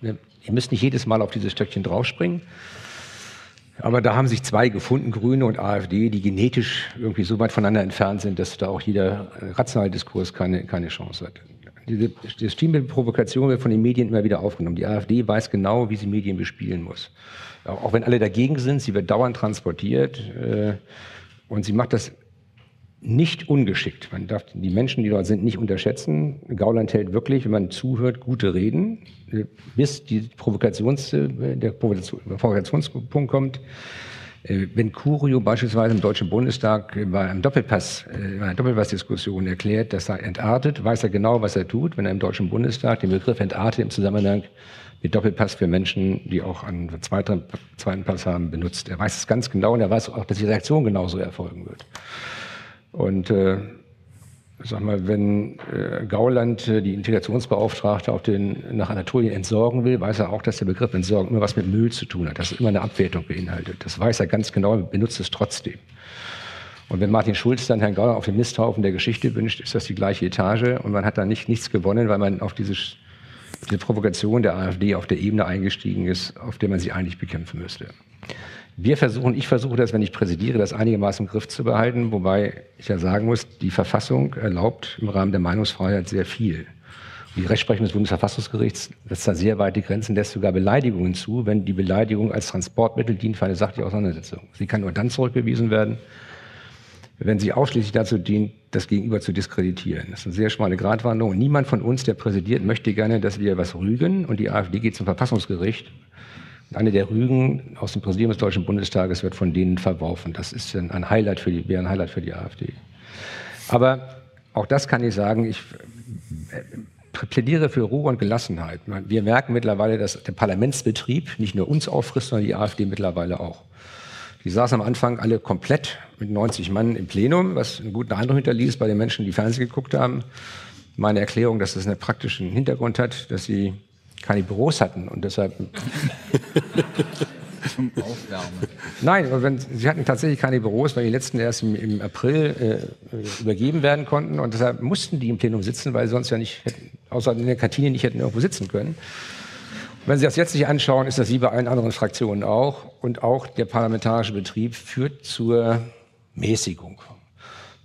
ne, ihr müsst nicht jedes Mal auf dieses Stöckchen draufspringen. Aber da haben sich zwei gefunden, Grüne und AfD, die genetisch irgendwie so weit voneinander entfernt sind, dass da auch jeder rationale Diskurs keine, keine Chance hat. Diese, das Team Provokation wird von den Medien immer wieder aufgenommen. Die AfD weiß genau, wie sie Medien bespielen muss. Auch wenn alle dagegen sind, sie wird dauernd transportiert äh, und sie macht das nicht ungeschickt. Man darf die Menschen, die dort sind, nicht unterschätzen. Gauland hält wirklich, wenn man zuhört, gute Reden, bis die Provokations, äh, der Provokationspunkt kommt. Äh, wenn Curio beispielsweise im Deutschen Bundestag bei einem Doppelpass, äh, bei einer Doppelpassdiskussion erklärt, dass er entartet, weiß er genau, was er tut, wenn er im Deutschen Bundestag den Begriff entartet im Zusammenhang mit Doppelpass für Menschen, die auch einen zweiten, zweiten Pass haben, benutzt. Er weiß es ganz genau und er weiß auch, dass die Reaktion genauso erfolgen wird. Und äh, sag mal, wenn äh, Gauland äh, die Integrationsbeauftragte auf den, nach Anatolien entsorgen will, weiß er auch, dass der Begriff Entsorgen immer was mit Müll zu tun hat, dass es immer eine Abwertung beinhaltet. Das weiß er ganz genau, benutzt es trotzdem. Und wenn Martin Schulz dann Herrn Gauland auf den Misthaufen der Geschichte wünscht, ist das die gleiche Etage und man hat da nicht, nichts gewonnen, weil man auf diese, diese Provokation der AfD auf der Ebene eingestiegen ist, auf der man sie eigentlich bekämpfen müsste. Wir versuchen, ich versuche das, wenn ich präsidiere, das einigermaßen im Griff zu behalten, wobei ich ja sagen muss, die Verfassung erlaubt im Rahmen der Meinungsfreiheit sehr viel. Die Rechtsprechung des Bundesverfassungsgerichts setzt da sehr weite Grenzen, lässt sogar Beleidigungen zu, wenn die Beleidigung als Transportmittel dient für eine sachliche Auseinandersetzung. Sie kann nur dann zurückgewiesen werden, wenn sie ausschließlich dazu dient, das Gegenüber zu diskreditieren. Das ist eine sehr schmale Gratwanderung. niemand von uns, der präsidiert, möchte gerne, dass wir was rügen und die AfD geht zum Verfassungsgericht eine der Rügen aus dem Präsidium des Deutschen Bundestages wird von denen verworfen. Das ist ein Highlight für die, wäre ein Highlight für die AfD. Aber auch das kann ich sagen, ich äh, plädiere für Ruhe und Gelassenheit. Wir merken mittlerweile, dass der Parlamentsbetrieb nicht nur uns auffrisst, sondern die AfD mittlerweile auch. Die saßen am Anfang alle komplett mit 90 Mann im Plenum, was einen guten Eindruck hinterließ bei den Menschen, die Fernsehen geguckt haben. Meine Erklärung, dass das einen praktischen Hintergrund hat, dass sie keine Büros hatten und deshalb. Zum Aufwärmen. Nein, wenn, sie hatten tatsächlich keine Büros, weil die letzten erst im, im April äh, übergeben werden konnten und deshalb mussten die im Plenum sitzen, weil sie sonst ja nicht, hätten, außer in der Kantine, nicht hätten irgendwo sitzen können. wenn Sie das jetzt sich anschauen, ist das wie bei allen anderen Fraktionen auch. Und auch der parlamentarische Betrieb führt zur Mäßigung.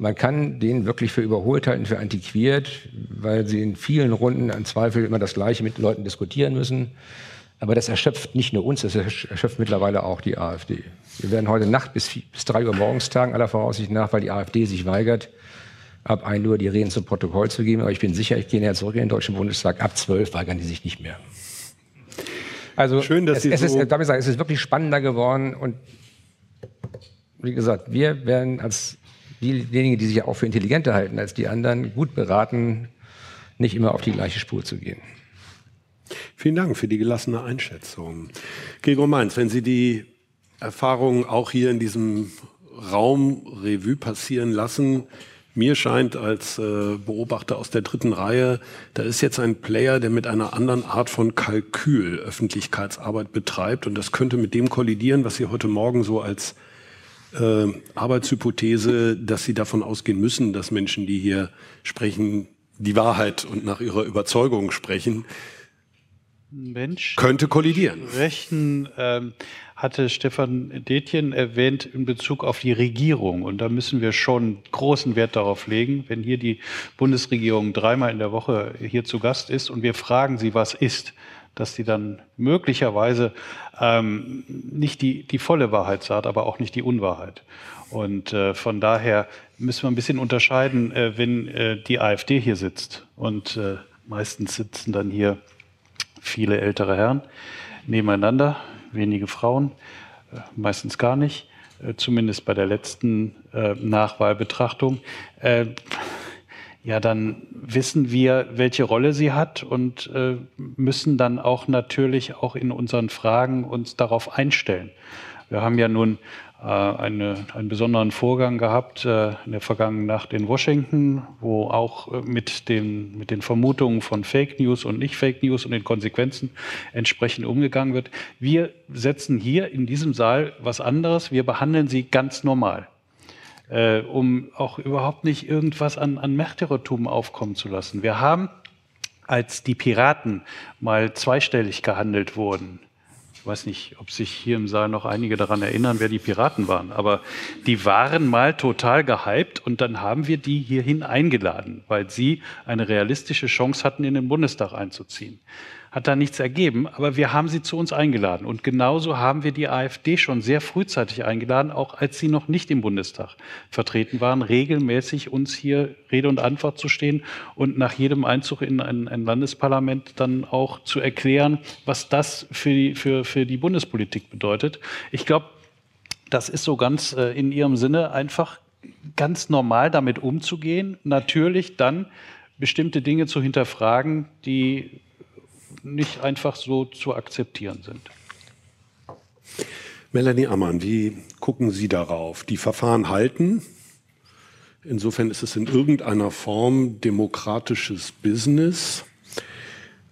Man kann den wirklich für überholt halten, für antiquiert, weil sie in vielen Runden an Zweifel immer das Gleiche mit Leuten diskutieren müssen. Aber das erschöpft nicht nur uns, das erschöpft mittlerweile auch die AfD. Wir werden heute Nacht bis, bis drei Uhr morgens tagen, aller Voraussicht nach, weil die AfD sich weigert, ab 1 Uhr die Reden zum Protokoll zu geben. Aber ich bin sicher, ich gehe näher zurück in den Deutschen Bundestag. Ab 12 weigern die sich nicht mehr. Also Schön, dass es, Sie es, so ist, sagen, es ist wirklich spannender geworden. Und wie gesagt, wir werden als diejenigen, die sich auch für intelligenter halten als die anderen, gut beraten, nicht immer auf die gleiche Spur zu gehen. Vielen Dank für die gelassene Einschätzung. Gregor Mainz, wenn Sie die Erfahrungen auch hier in diesem Raum Revue passieren lassen, Mir scheint als äh, Beobachter aus der dritten Reihe, da ist jetzt ein Player, der mit einer anderen Art von Kalkül Öffentlichkeitsarbeit betreibt. Und das könnte mit dem kollidieren, was Sie heute Morgen so als äh, Arbeitshypothese, dass Sie davon ausgehen müssen, dass Menschen, die hier sprechen, die Wahrheit und nach ihrer Überzeugung sprechen, Mensch könnte kollidieren. Rechten ähm, hatte Stefan Detjen erwähnt in Bezug auf die Regierung. Und da müssen wir schon großen Wert darauf legen, wenn hier die Bundesregierung dreimal in der Woche hier zu Gast ist und wir fragen sie, was ist, dass sie dann möglicherweise ähm, nicht die, die volle Wahrheit sagt, aber auch nicht die Unwahrheit. Und äh, von daher müssen wir ein bisschen unterscheiden, äh, wenn äh, die AfD hier sitzt und äh, meistens sitzen dann hier viele ältere Herren nebeneinander, wenige Frauen, äh, meistens gar nicht, äh, zumindest bei der letzten Nachwahlbetrachtung. Ja, dann wissen wir, welche Rolle sie hat und müssen dann auch natürlich auch in unseren Fragen uns darauf einstellen. Wir haben ja nun äh, eine, einen besonderen Vorgang gehabt äh, in der vergangenen Nacht in Washington, wo auch äh, mit den, mit den Vermutungen von Fake News und nicht Fake News und den Konsequenzen entsprechend umgegangen wird. Wir setzen hier in diesem Saal was anderes. Wir behandeln sie ganz normal. Äh, um auch überhaupt nicht irgendwas an, an Märtyrertum aufkommen zu lassen. Wir haben, als die Piraten mal zweistellig gehandelt wurden, weiß nicht, ob sich hier im Saal noch einige daran erinnern, wer die Piraten waren, aber die waren mal total gehypt und dann haben wir die hierhin eingeladen, weil sie eine realistische Chance hatten, in den Bundestag einzuziehen hat da nichts ergeben, aber wir haben sie zu uns eingeladen. Und genauso haben wir die AfD schon sehr frühzeitig eingeladen, auch als sie noch nicht im Bundestag vertreten waren, regelmäßig uns hier Rede und Antwort zu stehen und nach jedem Einzug in ein, ein Landesparlament dann auch zu erklären, was das für die, für, für die Bundespolitik bedeutet. Ich glaube, das ist so ganz äh, in ihrem Sinne einfach ganz normal damit umzugehen, natürlich dann bestimmte Dinge zu hinterfragen, die nicht einfach so zu akzeptieren sind. Melanie Ammann, wie gucken Sie darauf? Die Verfahren halten. Insofern ist es in irgendeiner Form demokratisches Business.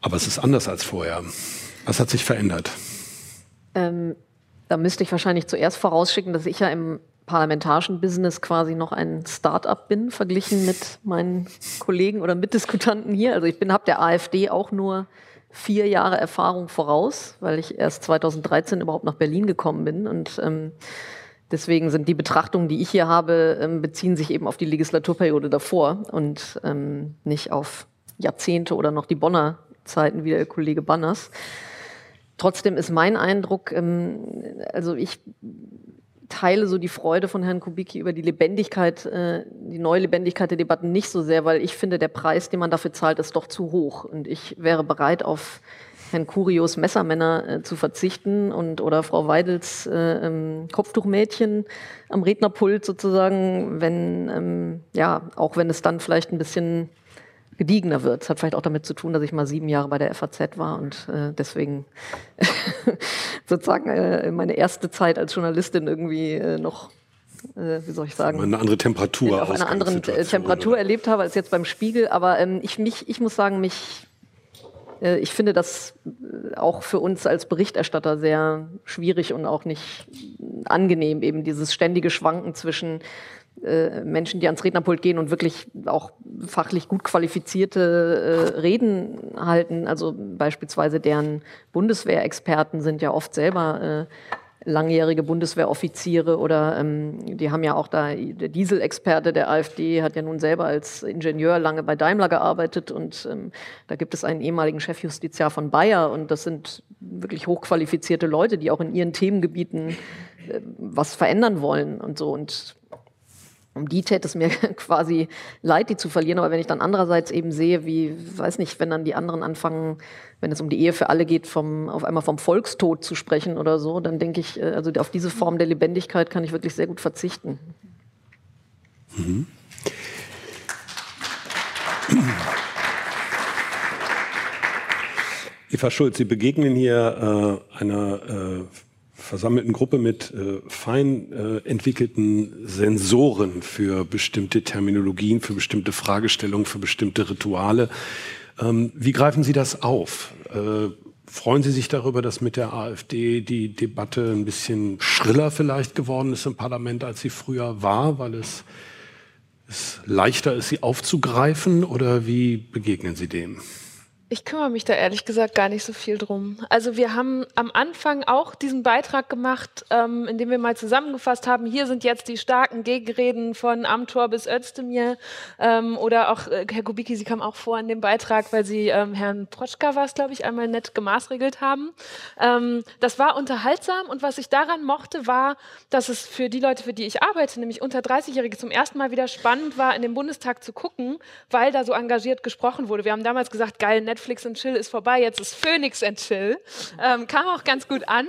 Aber es ist anders als vorher. Was hat sich verändert? Ähm, da müsste ich wahrscheinlich zuerst vorausschicken, dass ich ja im parlamentarischen Business quasi noch ein Start-up bin, verglichen mit meinen Kollegen oder Mitdiskutanten hier. Also ich bin, habe der AfD auch nur vier Jahre Erfahrung voraus, weil ich erst 2013 überhaupt nach Berlin gekommen bin. Und ähm, deswegen sind die Betrachtungen, die ich hier habe, ähm, beziehen sich eben auf die Legislaturperiode davor und ähm, nicht auf Jahrzehnte oder noch die Bonner Zeiten wie der Kollege Banners. Trotzdem ist mein Eindruck, ähm, also ich teile so die Freude von Herrn Kubicki über die Lebendigkeit, äh, die neue Lebendigkeit der Debatten nicht so sehr, weil ich finde, der Preis, den man dafür zahlt, ist doch zu hoch. Und ich wäre bereit, auf Herrn Kurios Messermänner äh, zu verzichten und oder Frau Weidels äh, ähm, Kopftuchmädchen am Rednerpult sozusagen, wenn ähm, ja, auch wenn es dann vielleicht ein bisschen gediegener wird. Das hat vielleicht auch damit zu tun, dass ich mal sieben Jahre bei der FAZ war und äh, deswegen sozusagen äh, meine erste Zeit als Journalistin irgendwie äh, noch, äh, wie soll ich sagen, eine andere Temperatur, auf einer anderen äh, Temperatur oder? erlebt habe als jetzt beim Spiegel. Aber ähm, ich mich, ich muss sagen, mich äh, ich finde das auch für uns als Berichterstatter sehr schwierig und auch nicht angenehm, eben dieses ständige Schwanken zwischen äh, Menschen, die ans Rednerpult gehen und wirklich auch fachlich gut qualifizierte äh, Reden halten. Also beispielsweise deren Bundeswehrexperten sind ja oft selber äh, langjährige Bundeswehroffiziere oder ähm, die haben ja auch da, der Dieselexperte der AfD hat ja nun selber als Ingenieur lange bei Daimler gearbeitet und ähm, da gibt es einen ehemaligen Chefjustiziar von Bayer und das sind wirklich hochqualifizierte Leute, die auch in ihren Themengebieten äh, was verändern wollen und so und um die täte es mir quasi leid, die zu verlieren. Aber wenn ich dann andererseits eben sehe, wie, weiß nicht, wenn dann die anderen anfangen, wenn es um die Ehe für alle geht, vom, auf einmal vom Volkstod zu sprechen oder so, dann denke ich, äh, also auf diese Form der Lebendigkeit kann ich wirklich sehr gut verzichten. Mhm. Eva Schulz, Sie begegnen hier äh, einer äh, versammelten Gruppe mit äh, fein äh, entwickelten Sensoren für bestimmte Terminologien, für bestimmte Fragestellungen, für bestimmte Rituale. Ähm, wie greifen Sie das auf? Äh, freuen Sie sich darüber, dass mit der AfD die Debatte ein bisschen schriller vielleicht geworden ist im Parlament, als sie früher war, weil es, es leichter ist, sie aufzugreifen? Oder wie begegnen Sie dem? Ich kümmere mich da ehrlich gesagt gar nicht so viel drum. Also wir haben am Anfang auch diesen Beitrag gemacht, ähm, in dem wir mal zusammengefasst haben, hier sind jetzt die starken Gegenreden von Amtor bis Özdemir ähm, oder auch äh, Herr Kubicki, Sie kam auch vor in dem Beitrag, weil Sie ähm, Herrn Protschka war es, glaube ich, einmal nett gemaßregelt haben. Ähm, das war unterhaltsam und was ich daran mochte, war, dass es für die Leute, für die ich arbeite, nämlich unter 30-Jährige, zum ersten Mal wieder spannend war, in den Bundestag zu gucken, weil da so engagiert gesprochen wurde. Wir haben damals gesagt, geil, nett Netflix and Chill ist vorbei, jetzt ist Phoenix and Chill. Ähm, kam auch ganz gut an.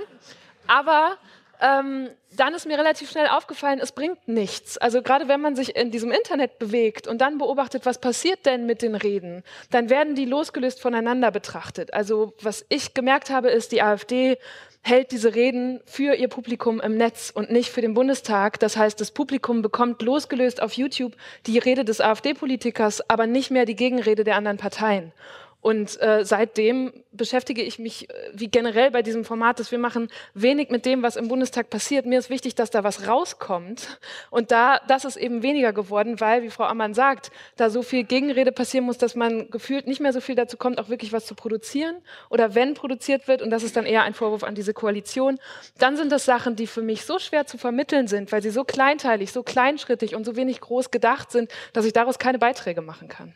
Aber ähm, dann ist mir relativ schnell aufgefallen, es bringt nichts. Also gerade wenn man sich in diesem Internet bewegt und dann beobachtet, was passiert denn mit den Reden, dann werden die losgelöst voneinander betrachtet. Also was ich gemerkt habe, ist, die AfD hält diese Reden für ihr Publikum im Netz und nicht für den Bundestag. Das heißt, das Publikum bekommt losgelöst auf YouTube die Rede des AfD-Politikers, aber nicht mehr die Gegenrede der anderen Parteien. Und äh, seitdem beschäftige ich mich äh, wie generell bei diesem Format, dass wir machen wenig mit dem, was im Bundestag passiert. Mir ist wichtig, dass da was rauskommt. Und da, das ist eben weniger geworden, weil, wie Frau Ammann sagt, da so viel Gegenrede passieren muss, dass man gefühlt nicht mehr so viel dazu kommt, auch wirklich was zu produzieren. Oder wenn produziert wird, und das ist dann eher ein Vorwurf an diese Koalition, dann sind das Sachen, die für mich so schwer zu vermitteln sind, weil sie so kleinteilig, so kleinschrittig und so wenig groß gedacht sind, dass ich daraus keine Beiträge machen kann.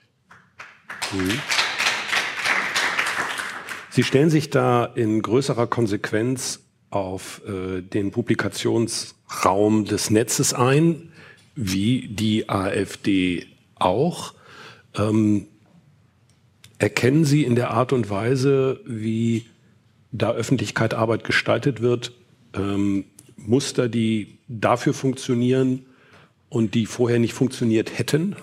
Mhm. Sie stellen sich da in größerer Konsequenz auf äh, den Publikationsraum des Netzes ein, wie die AfD auch. Ähm, erkennen Sie in der Art und Weise, wie da Öffentlichkeit Arbeit gestaltet wird, ähm, Muster, die dafür funktionieren und die vorher nicht funktioniert hätten?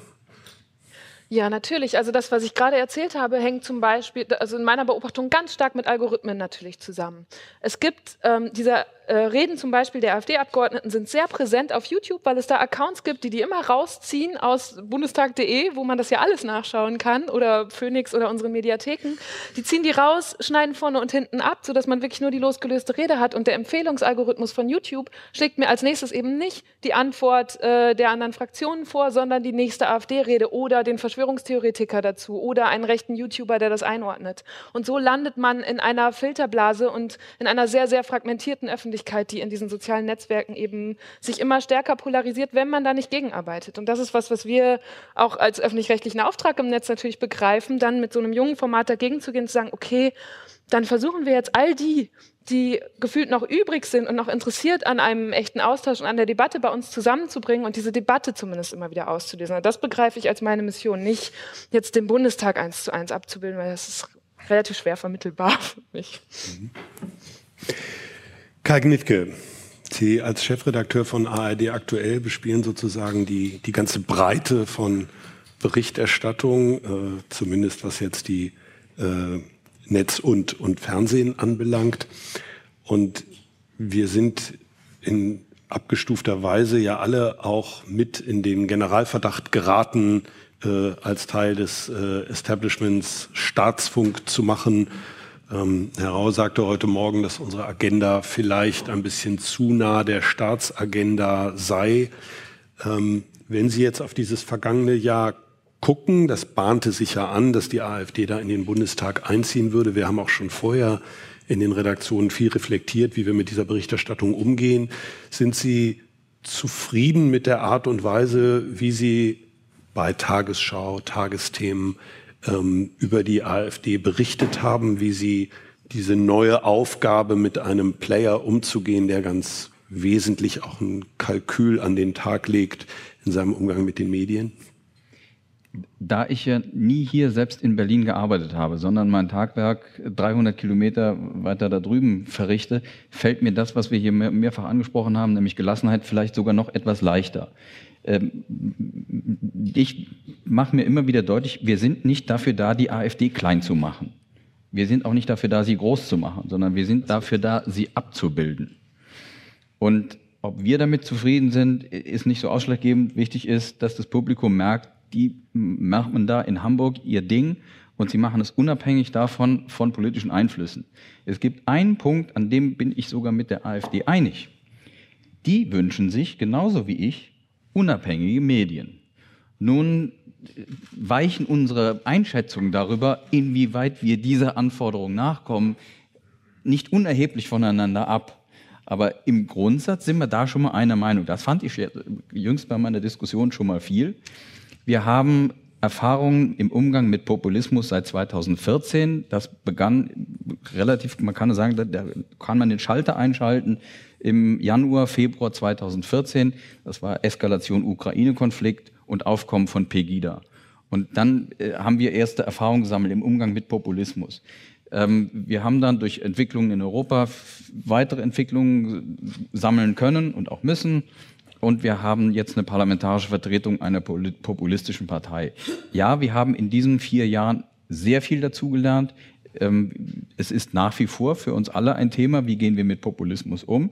Ja, natürlich. Also das, was ich gerade erzählt habe, hängt zum Beispiel, also in meiner Beobachtung ganz stark mit Algorithmen natürlich zusammen. Es gibt ähm, dieser äh, Reden zum Beispiel der AfD-Abgeordneten sind sehr präsent auf YouTube, weil es da Accounts gibt, die die immer rausziehen aus bundestag.de, wo man das ja alles nachschauen kann, oder Phoenix oder unsere Mediatheken. Die ziehen die raus, schneiden vorne und hinten ab, sodass man wirklich nur die losgelöste Rede hat. Und der Empfehlungsalgorithmus von YouTube schlägt mir als nächstes eben nicht die Antwort äh, der anderen Fraktionen vor, sondern die nächste AfD-Rede oder den Verschwörungstheoretiker dazu oder einen rechten YouTuber, der das einordnet. Und so landet man in einer Filterblase und in einer sehr, sehr fragmentierten Öffentlichkeit. Öffentlichkeit, die in diesen sozialen Netzwerken eben sich immer stärker polarisiert, wenn man da nicht gegenarbeitet. Und das ist was, was wir auch als öffentlich-rechtlichen Auftrag im Netz natürlich begreifen, dann mit so einem jungen Format dagegen zu gehen, zu sagen, okay, dann versuchen wir jetzt all die, die gefühlt noch übrig sind und noch interessiert an einem echten Austausch und an der Debatte bei uns zusammenzubringen und diese Debatte zumindest immer wieder auszulösen. Und das begreife ich als meine Mission, nicht jetzt den Bundestag eins zu eins abzubilden, weil das ist relativ schwer vermittelbar für mich. Mhm. Kai Gnitke, Sie als Chefredakteur von ARD aktuell bespielen sozusagen die, die ganze Breite von Berichterstattung, äh, zumindest was jetzt die äh, Netz und, und Fernsehen anbelangt. Und wir sind in abgestufter Weise ja alle auch mit in den Generalverdacht geraten, äh, als Teil des äh, Establishments Staatsfunk zu machen ähm, Herr Rau sagte heute Morgen, dass unsere Agenda vielleicht ein bisschen zu nah der Staatsagenda sei. Ähm, wenn Sie jetzt auf dieses vergangene Jahr gucken, das bahnte sich ja an, dass die AfD da in den Bundestag einziehen würde. Wir haben auch schon vorher in den Redaktionen viel reflektiert, wie wir mit dieser Berichterstattung umgehen. Sind Sie zufrieden mit der Art und Weise, wie Sie bei Tagesschau, Tagesthemen ähm, über die AfD berichtet haben, wie sie diese neue Aufgabe mit einem Player umzugehen, der ganz wesentlich auch ein Kalkül an den Tag legt in seinem Umgang mit den Medien? Da ich ja nie hier selbst in Berlin gearbeitet habe, sondern mein Tagwerk 300 Kilometer weiter da drüben verrichte, fällt mir das, was wir hier mehrfach angesprochen haben, nämlich Gelassenheit, vielleicht sogar noch etwas leichter. Ähm, ich mache mir immer wieder deutlich, wir sind nicht dafür da, die AfD klein zu machen. Wir sind auch nicht dafür da, sie groß zu machen, sondern wir sind dafür da, sie abzubilden. Und ob wir damit zufrieden sind, ist nicht so ausschlaggebend. Wichtig ist, dass das Publikum merkt, die machen da in Hamburg ihr Ding und sie machen es unabhängig davon von politischen Einflüssen. Es gibt einen Punkt, an dem bin ich sogar mit der AfD einig. Die wünschen sich, genauso wie ich, unabhängige Medien. Nun weichen unsere Einschätzungen darüber, inwieweit wir dieser Anforderung nachkommen, nicht unerheblich voneinander ab. Aber im Grundsatz sind wir da schon mal einer Meinung. Das fand ich jüngst bei meiner Diskussion schon mal viel. Wir haben Erfahrungen im Umgang mit Populismus seit 2014. Das begann relativ, man kann sagen, da kann man den Schalter einschalten im Januar, Februar 2014. Das war Eskalation Ukraine-Konflikt und Aufkommen von Pegida. Und dann äh, haben wir erste Erfahrungen gesammelt im Umgang mit Populismus. Ähm, wir haben dann durch Entwicklungen in Europa weitere Entwicklungen sammeln können und auch müssen. Und wir haben jetzt eine parlamentarische Vertretung einer populistischen Partei. Ja, wir haben in diesen vier Jahren sehr viel dazugelernt. Ähm, es ist nach wie vor für uns alle ein Thema, wie gehen wir mit Populismus um.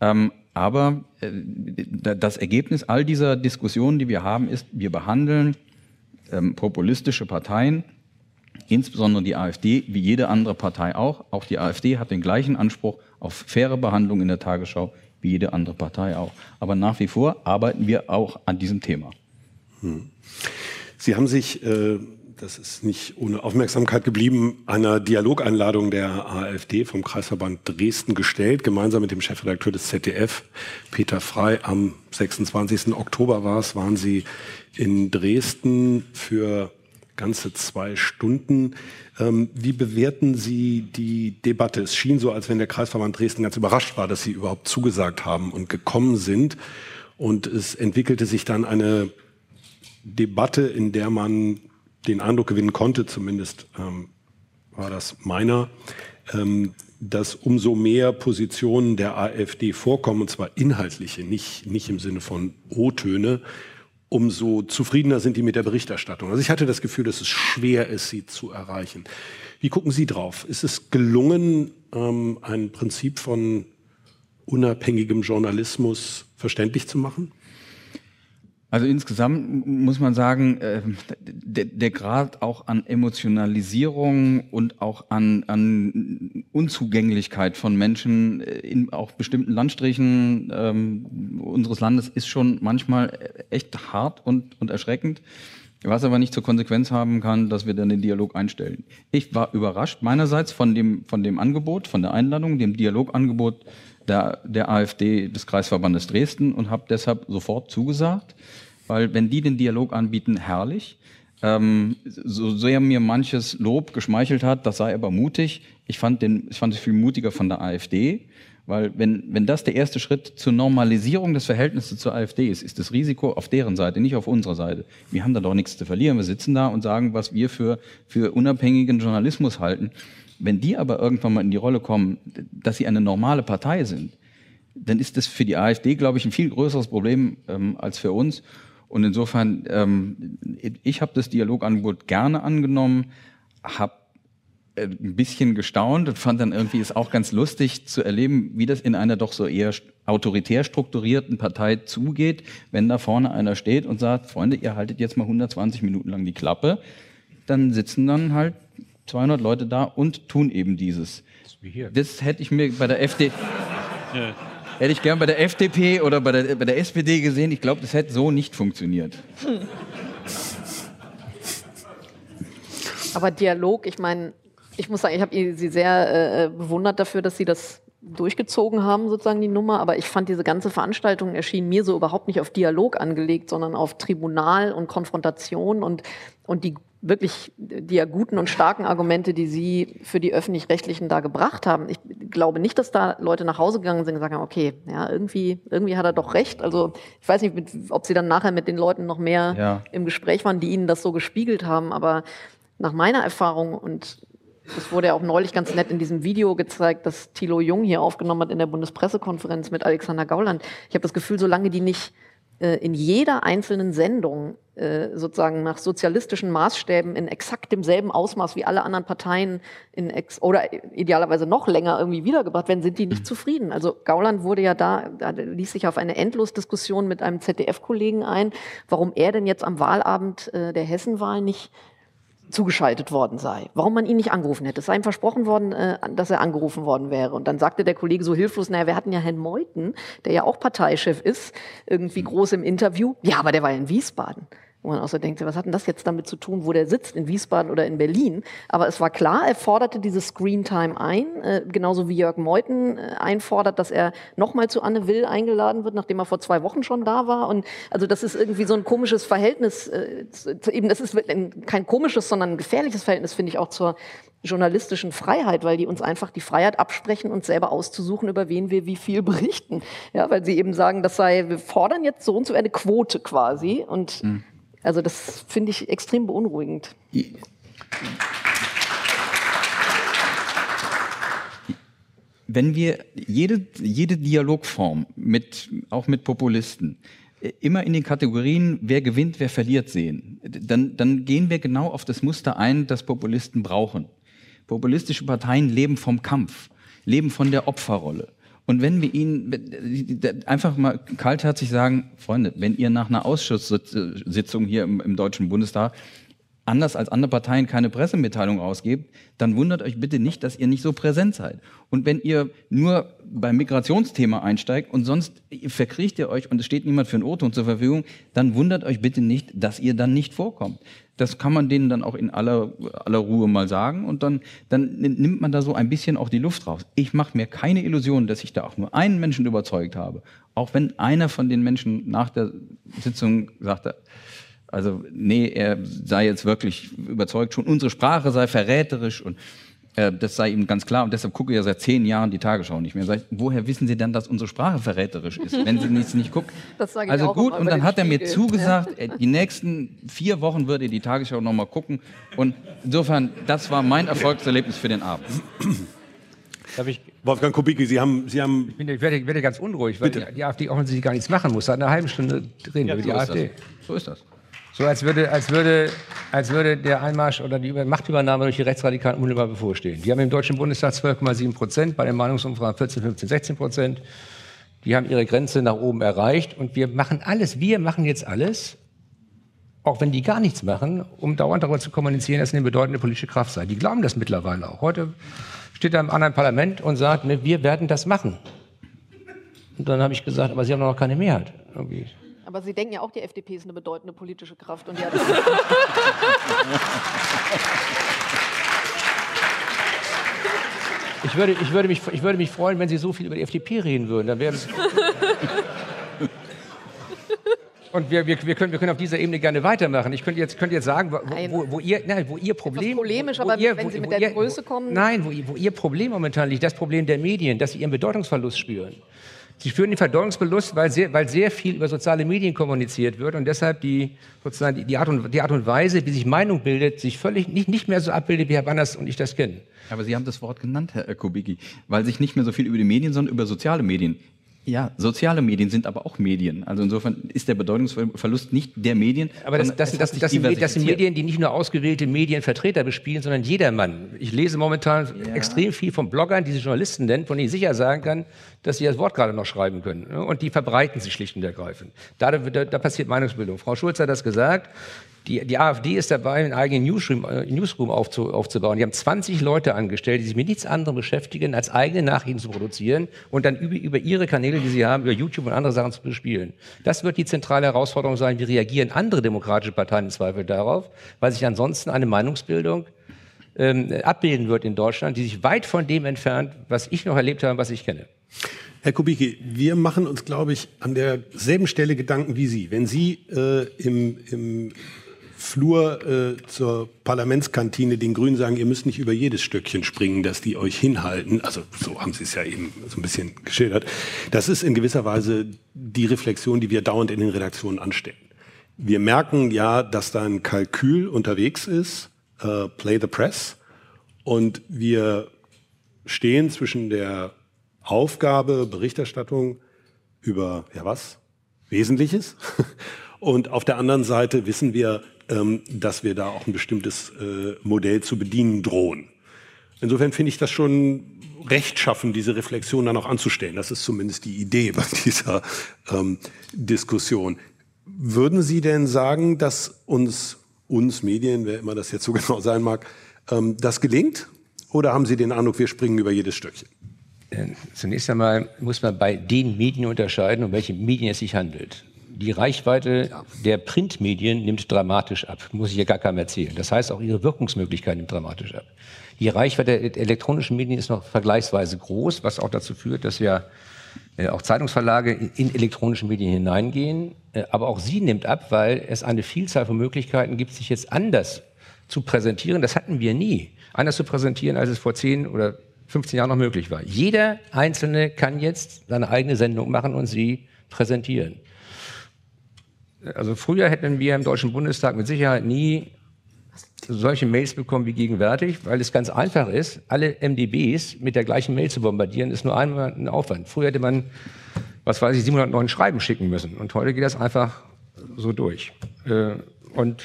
Ähm, aber äh, das Ergebnis all dieser Diskussionen, die wir haben, ist, wir behandeln ähm, populistische Parteien, insbesondere die AfD, wie jede andere Partei auch. Auch die AfD hat den gleichen Anspruch auf faire Behandlung in der Tagesschau wie jede andere Partei auch. Aber nach wie vor arbeiten wir auch an diesem Thema. Hm. Sie haben sich äh das ist nicht ohne Aufmerksamkeit geblieben, einer Dialogeinladung der AfD vom Kreisverband Dresden gestellt, gemeinsam mit dem Chefredakteur des ZDF, Peter Frei. Am 26. Oktober war es, waren sie in Dresden für ganze zwei Stunden. Ähm, wie bewerten Sie die Debatte? Es schien so, als wenn der Kreisverband Dresden ganz überrascht war, dass Sie überhaupt zugesagt haben und gekommen sind. Und es entwickelte sich dann eine Debatte, in der man den Eindruck gewinnen konnte, zumindest ähm, war das meiner, ähm, dass umso mehr Positionen der AfD vorkommen, und zwar inhaltliche, nicht, nicht im Sinne von O-Töne, umso zufriedener sind die mit der Berichterstattung. Also ich hatte das Gefühl, dass es schwer ist, sie zu erreichen. Wie gucken Sie drauf? Ist es gelungen, ähm, ein Prinzip von unabhängigem Journalismus verständlich zu machen? Also insgesamt muss man sagen, äh, der, der Grad auch an Emotionalisierung und auch an, an Unzugänglichkeit von Menschen äh, in auch bestimmten Landstrichen ähm, unseres Landes ist schon manchmal echt hart und, und erschreckend. Was aber nicht zur Konsequenz haben kann, dass wir dann den Dialog einstellen. Ich war überrascht meinerseits von dem, von dem Angebot, von der Einladung, dem Dialogangebot der, der AfD des Kreisverbandes Dresden und habe deshalb sofort zugesagt, weil wenn die den Dialog anbieten, herrlich. Ähm, so sehr mir manches Lob geschmeichelt hat, das sei aber mutig. Ich fand, den, ich fand es viel mutiger von der AfD, weil wenn, wenn das der erste Schritt zur Normalisierung des Verhältnisses zur AfD ist, ist das Risiko auf deren Seite, nicht auf unserer Seite. Wir haben da doch nichts zu verlieren. Wir sitzen da und sagen, was wir für, für unabhängigen Journalismus halten. Wenn die aber irgendwann mal in die Rolle kommen, dass sie eine normale Partei sind, dann ist das für die AfD, glaube ich, ein viel größeres Problem ähm, als für uns. Und insofern, ähm, ich habe das Dialogangebot gerne angenommen, habe äh, ein bisschen gestaunt und fand dann irgendwie es auch ganz lustig zu erleben, wie das in einer doch so eher autoritär strukturierten Partei zugeht, wenn da vorne einer steht und sagt, Freunde, ihr haltet jetzt mal 120 Minuten lang die Klappe, dann sitzen dann halt 200 Leute da und tun eben dieses. Das hätte ich mir bei der FD ja. hätte ich gern bei der FDP oder bei der, bei der SPD gesehen. Ich glaube, das hätte so nicht funktioniert. Aber Dialog, ich meine, ich muss sagen, ich habe Sie sehr äh, bewundert dafür, dass Sie das durchgezogen haben, sozusagen die Nummer. Aber ich fand, diese ganze Veranstaltung erschien mir so überhaupt nicht auf Dialog angelegt, sondern auf Tribunal und Konfrontation und, und die wirklich die guten und starken Argumente, die Sie für die Öffentlich-Rechtlichen da gebracht haben. Ich glaube nicht, dass da Leute nach Hause gegangen sind und gesagt haben, okay, ja, irgendwie, irgendwie hat er doch recht. Also ich weiß nicht, ob Sie dann nachher mit den Leuten noch mehr ja. im Gespräch waren, die Ihnen das so gespiegelt haben, aber nach meiner Erfahrung und das wurde ja auch neulich ganz nett in diesem Video gezeigt, das Thilo Jung hier aufgenommen hat in der Bundespressekonferenz mit Alexander Gauland. Ich habe das Gefühl, solange die nicht in jeder einzelnen Sendung äh, sozusagen nach sozialistischen Maßstäben in exakt demselben Ausmaß wie alle anderen Parteien in ex oder idealerweise noch länger irgendwie wiedergebracht werden, sind die nicht mhm. zufrieden. Also Gauland wurde ja da, da ließ sich auf eine Endlosdiskussion mit einem ZDF-Kollegen ein, warum er denn jetzt am Wahlabend äh, der Hessenwahl nicht zugeschaltet worden sei, warum man ihn nicht angerufen hätte. Es sei ihm versprochen worden, äh, dass er angerufen worden wäre. Und dann sagte der Kollege so hilflos, naja, wir hatten ja Herrn Meuthen, der ja auch Parteichef ist, irgendwie groß im Interview. Ja, aber der war ja in Wiesbaden wo man auch so denkt, was hat denn das jetzt damit zu tun, wo der sitzt, in Wiesbaden oder in Berlin? Aber es war klar, er forderte diese Screentime ein, äh, genauso wie Jörg Meuthen äh, einfordert, dass er nochmal zu Anne Will eingeladen wird, nachdem er vor zwei Wochen schon da war. Und also das ist irgendwie so ein komisches Verhältnis, äh, eben das ist kein komisches, sondern ein gefährliches Verhältnis, finde ich, auch zur journalistischen Freiheit, weil die uns einfach die Freiheit absprechen, uns selber auszusuchen, über wen wir wie viel berichten. Ja, weil sie eben sagen, das sei, wir fordern jetzt so und so eine Quote quasi und mhm. Also das finde ich extrem beunruhigend. Wenn wir jede, jede Dialogform mit, auch mit Populisten, äh, immer in den Kategorien, wer gewinnt, wer verliert sehen, dann, dann gehen wir genau auf das Muster ein, das Populisten brauchen. Populistische Parteien leben vom Kampf, leben von der Opferrolle. Und wenn wir ihnen einfach mal kaltherzig sagen, Freunde, wenn ihr nach einer Ausschusssitzung hier im, im Deutschen Bundestag anders als andere Parteien keine Pressemitteilung ausgebt, dann wundert euch bitte nicht, dass ihr nicht so präsent seid. Und wenn ihr nur beim Migrationsthema einsteigt und sonst verkriecht ihr euch und es steht niemand für ein O-Ton zur Verfügung, dann wundert euch bitte nicht, dass ihr dann nicht vorkommt. Das kann man denen dann auch in aller, aller Ruhe mal sagen und dann, dann nimmt man da so ein bisschen auch die Luft raus. Ich mache mir keine Illusion, dass ich da auch nur einen Menschen überzeugt habe. Auch wenn einer von den Menschen nach der Sitzung sagte, also nee, er sei jetzt wirklich überzeugt, schon unsere Sprache sei verräterisch und das sei ihm ganz klar und deshalb gucke ich ja seit zehn Jahren die Tagesschau nicht mehr. Ich, woher wissen Sie denn, dass unsere Sprache verräterisch ist, wenn Sie nichts nicht gucken? Das sage ich also gut, und dann hat er mir zugesagt, ja. die nächsten vier Wochen würde die Tagesschau nochmal gucken und insofern, das war mein Erfolgserlebnis für den Abend. Wolfgang Kubicki, Sie haben... Sie haben ich, bin, ich werde, werde, ganz unruhig, weil die, die, AfD offensichtlich gar nichts machen muss. Seit einer halben Stunde reden ja, über die so AfD. Das. So ist das. So als würde, als würde, als würde der Einmarsch oder die Machtübernahme durch die Rechtsradikalen unmittelbar bevorstehen. Die haben im Deutschen Bundestag 12,7 Prozent, bei den Meinungsumfragen 14, 15, 16 Prozent. Die haben ihre Grenze nach oben erreicht und wir machen alles, wir machen jetzt alles, auch wenn die gar nichts machen, um dauernd darüber zu kommunizieren, dass sie eine bedeutende politische Kraft sei. Die glauben das mittlerweile auch. Heute steht er im anderen Parlament und sagt, ne, wir werden das machen. Und dann habe ich gesagt, aber Sie haben noch keine Mehrheit. Irgendwie. Aber Sie denken ja auch, die FDP ist eine bedeutende politische Kraft. Und ja, ich, würde, ich, würde mich, ich würde mich freuen, wenn Sie so viel über die FDP reden würden. Dann wäre Und wir, wir, wir, können, wir können auf dieser Ebene gerne weitermachen. Ich könnte jetzt, könnte jetzt sagen, wo, wo, wo, ihr, nein, wo Ihr Problem... polemisch, aber ihr, wenn Sie mit der ihr, Größe kommen... Nein, wo, wo Ihr Problem momentan liegt, das Problem der Medien, dass Sie Ihren Bedeutungsverlust spüren. Sie führen den Verdauungsbelust, weil sehr, weil sehr viel über soziale Medien kommuniziert wird und deshalb die, sozusagen die, Art und, die Art und Weise, wie sich Meinung bildet, sich völlig nicht, nicht mehr so abbildet, wie Herr Banners und ich das kennen. Aber Sie haben das Wort genannt, Herr Kubicki, weil sich nicht mehr so viel über die Medien, sondern über soziale Medien ja, soziale Medien sind aber auch Medien. Also insofern ist der Bedeutungsverlust nicht der Medien. Aber das, das, das, das, sind, Medien, die nicht nur ausgewählte Medienvertreter bespielen, sondern jedermann. Ich lese momentan ja. extrem viel von Bloggern, die sich Journalisten nennen, von denen ich sicher sagen kann, dass sie das Wort gerade noch schreiben können. Und die verbreiten sich schlicht und ergreifend. Da, da, da passiert Meinungsbildung. Frau Schulz hat das gesagt. Die, die AfD ist dabei, einen eigenen Newsroom, äh, Newsroom aufzu, aufzubauen. Die haben 20 Leute angestellt, die sich mit nichts anderem beschäftigen, als eigene Nachrichten zu produzieren und dann über, über ihre Kanäle, die sie haben, über YouTube und andere Sachen zu bespielen. Das wird die zentrale Herausforderung sein. Wie reagieren andere demokratische Parteien im Zweifel darauf? Weil sich ansonsten eine Meinungsbildung ähm, abbilden wird in Deutschland, die sich weit von dem entfernt, was ich noch erlebt habe, was ich kenne. Herr Kubicki, wir machen uns, glaube ich, an derselben Stelle Gedanken wie Sie. Wenn Sie äh, im, im Flur äh, zur Parlamentskantine den Grünen sagen, ihr müsst nicht über jedes Stöckchen springen, dass die euch hinhalten. Also so haben sie es ja eben so ein bisschen geschildert. Das ist in gewisser Weise die Reflexion, die wir dauernd in den Redaktionen anstellen. Wir merken ja, dass da ein Kalkül unterwegs ist, äh, Play the Press, und wir stehen zwischen der Aufgabe, Berichterstattung über, ja was, Wesentliches Und auf der anderen Seite wissen wir, ähm, dass wir da auch ein bestimmtes äh, Modell zu bedienen drohen. Insofern finde ich das schon rechtschaffen, diese Reflexion dann auch anzustellen. Das ist zumindest die Idee bei dieser ähm, Diskussion. Würden Sie denn sagen, dass uns, uns Medien, wer immer das jetzt so genau sein mag, ähm, das gelingt? Oder haben Sie den Eindruck, wir springen über jedes Stückchen? Äh, zunächst einmal muss man bei den Medien unterscheiden, um welche Medien es sich handelt. Die Reichweite ja. der Printmedien nimmt dramatisch ab, muss ich ja gar keinem erzählen. Das heißt, auch ihre Wirkungsmöglichkeit nimmt dramatisch ab. Die Reichweite der elektronischen Medien ist noch vergleichsweise groß, was auch dazu führt, dass ja äh, auch Zeitungsverlage in, in elektronische Medien hineingehen. Äh, aber auch sie nimmt ab, weil es eine Vielzahl von Möglichkeiten gibt, sich jetzt anders zu präsentieren. Das hatten wir nie. Anders zu präsentieren, als es vor 10 oder 15 Jahren noch möglich war. Jeder Einzelne kann jetzt seine eigene Sendung machen und sie präsentieren. Also früher hätten wir im Deutschen Bundestag mit Sicherheit nie solche Mails bekommen wie gegenwärtig, weil es ganz einfach ist, alle MDBs mit der gleichen Mail zu bombardieren, ist nur einmal ein Aufwand. Früher hätte man, was weiß ich, 709 Schreiben schicken müssen und heute geht das einfach so durch. Äh, und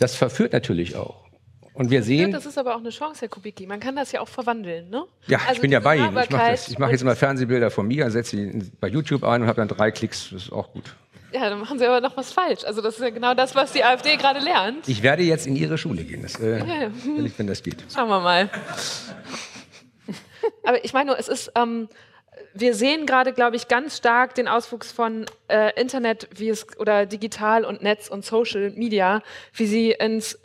das verführt natürlich auch. Und wir sehen. das ist aber auch eine Chance, Herr Kubicki. Man kann das ja auch verwandeln, ne? Ja, also ich bin ja bei Ihnen. Ich mache mach jetzt immer Fernsehbilder von mir, setze sie bei YouTube ein und habe dann drei Klicks. Das ist auch gut. Ja, dann machen Sie aber noch was falsch. Also das ist ja genau das, was die AfD gerade lernt. Ich werde jetzt in Ihre Schule gehen, das, äh, ja. Wenn, ich, wenn das geht. Schauen wir mal. aber ich meine nur, es ist... Ähm, wir sehen gerade, glaube ich, ganz stark den Auswuchs von äh, Internet wie es, oder digital und Netz und Social Media, wie sie ins,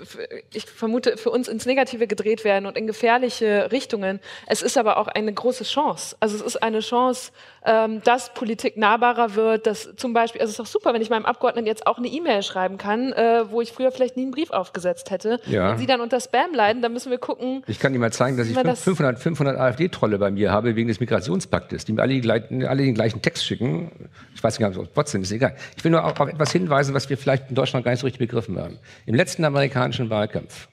ich vermute, für uns ins Negative gedreht werden und in gefährliche Richtungen. Es ist aber auch eine große Chance. Also es ist eine Chance, ähm, dass Politik nahbarer wird, dass zum Beispiel, also es ist doch super, wenn ich meinem Abgeordneten jetzt auch eine E-Mail schreiben kann, äh, wo ich früher vielleicht nie einen Brief aufgesetzt hätte. Ja. Wenn sie dann unter Spam leiden, dann müssen wir gucken. Ich kann Ihnen mal zeigen, dass ich 500, 500 AfD-Trolle bei mir habe wegen des Migrationspaktes, die mir alle, die alle den gleichen Text schicken. Ich weiß nicht, ob es Bots sind, ist egal. Ich will nur auf, auf etwas hinweisen, was wir vielleicht in Deutschland gar nicht so richtig begriffen haben. Im letzten amerikanischen Wahlkampf,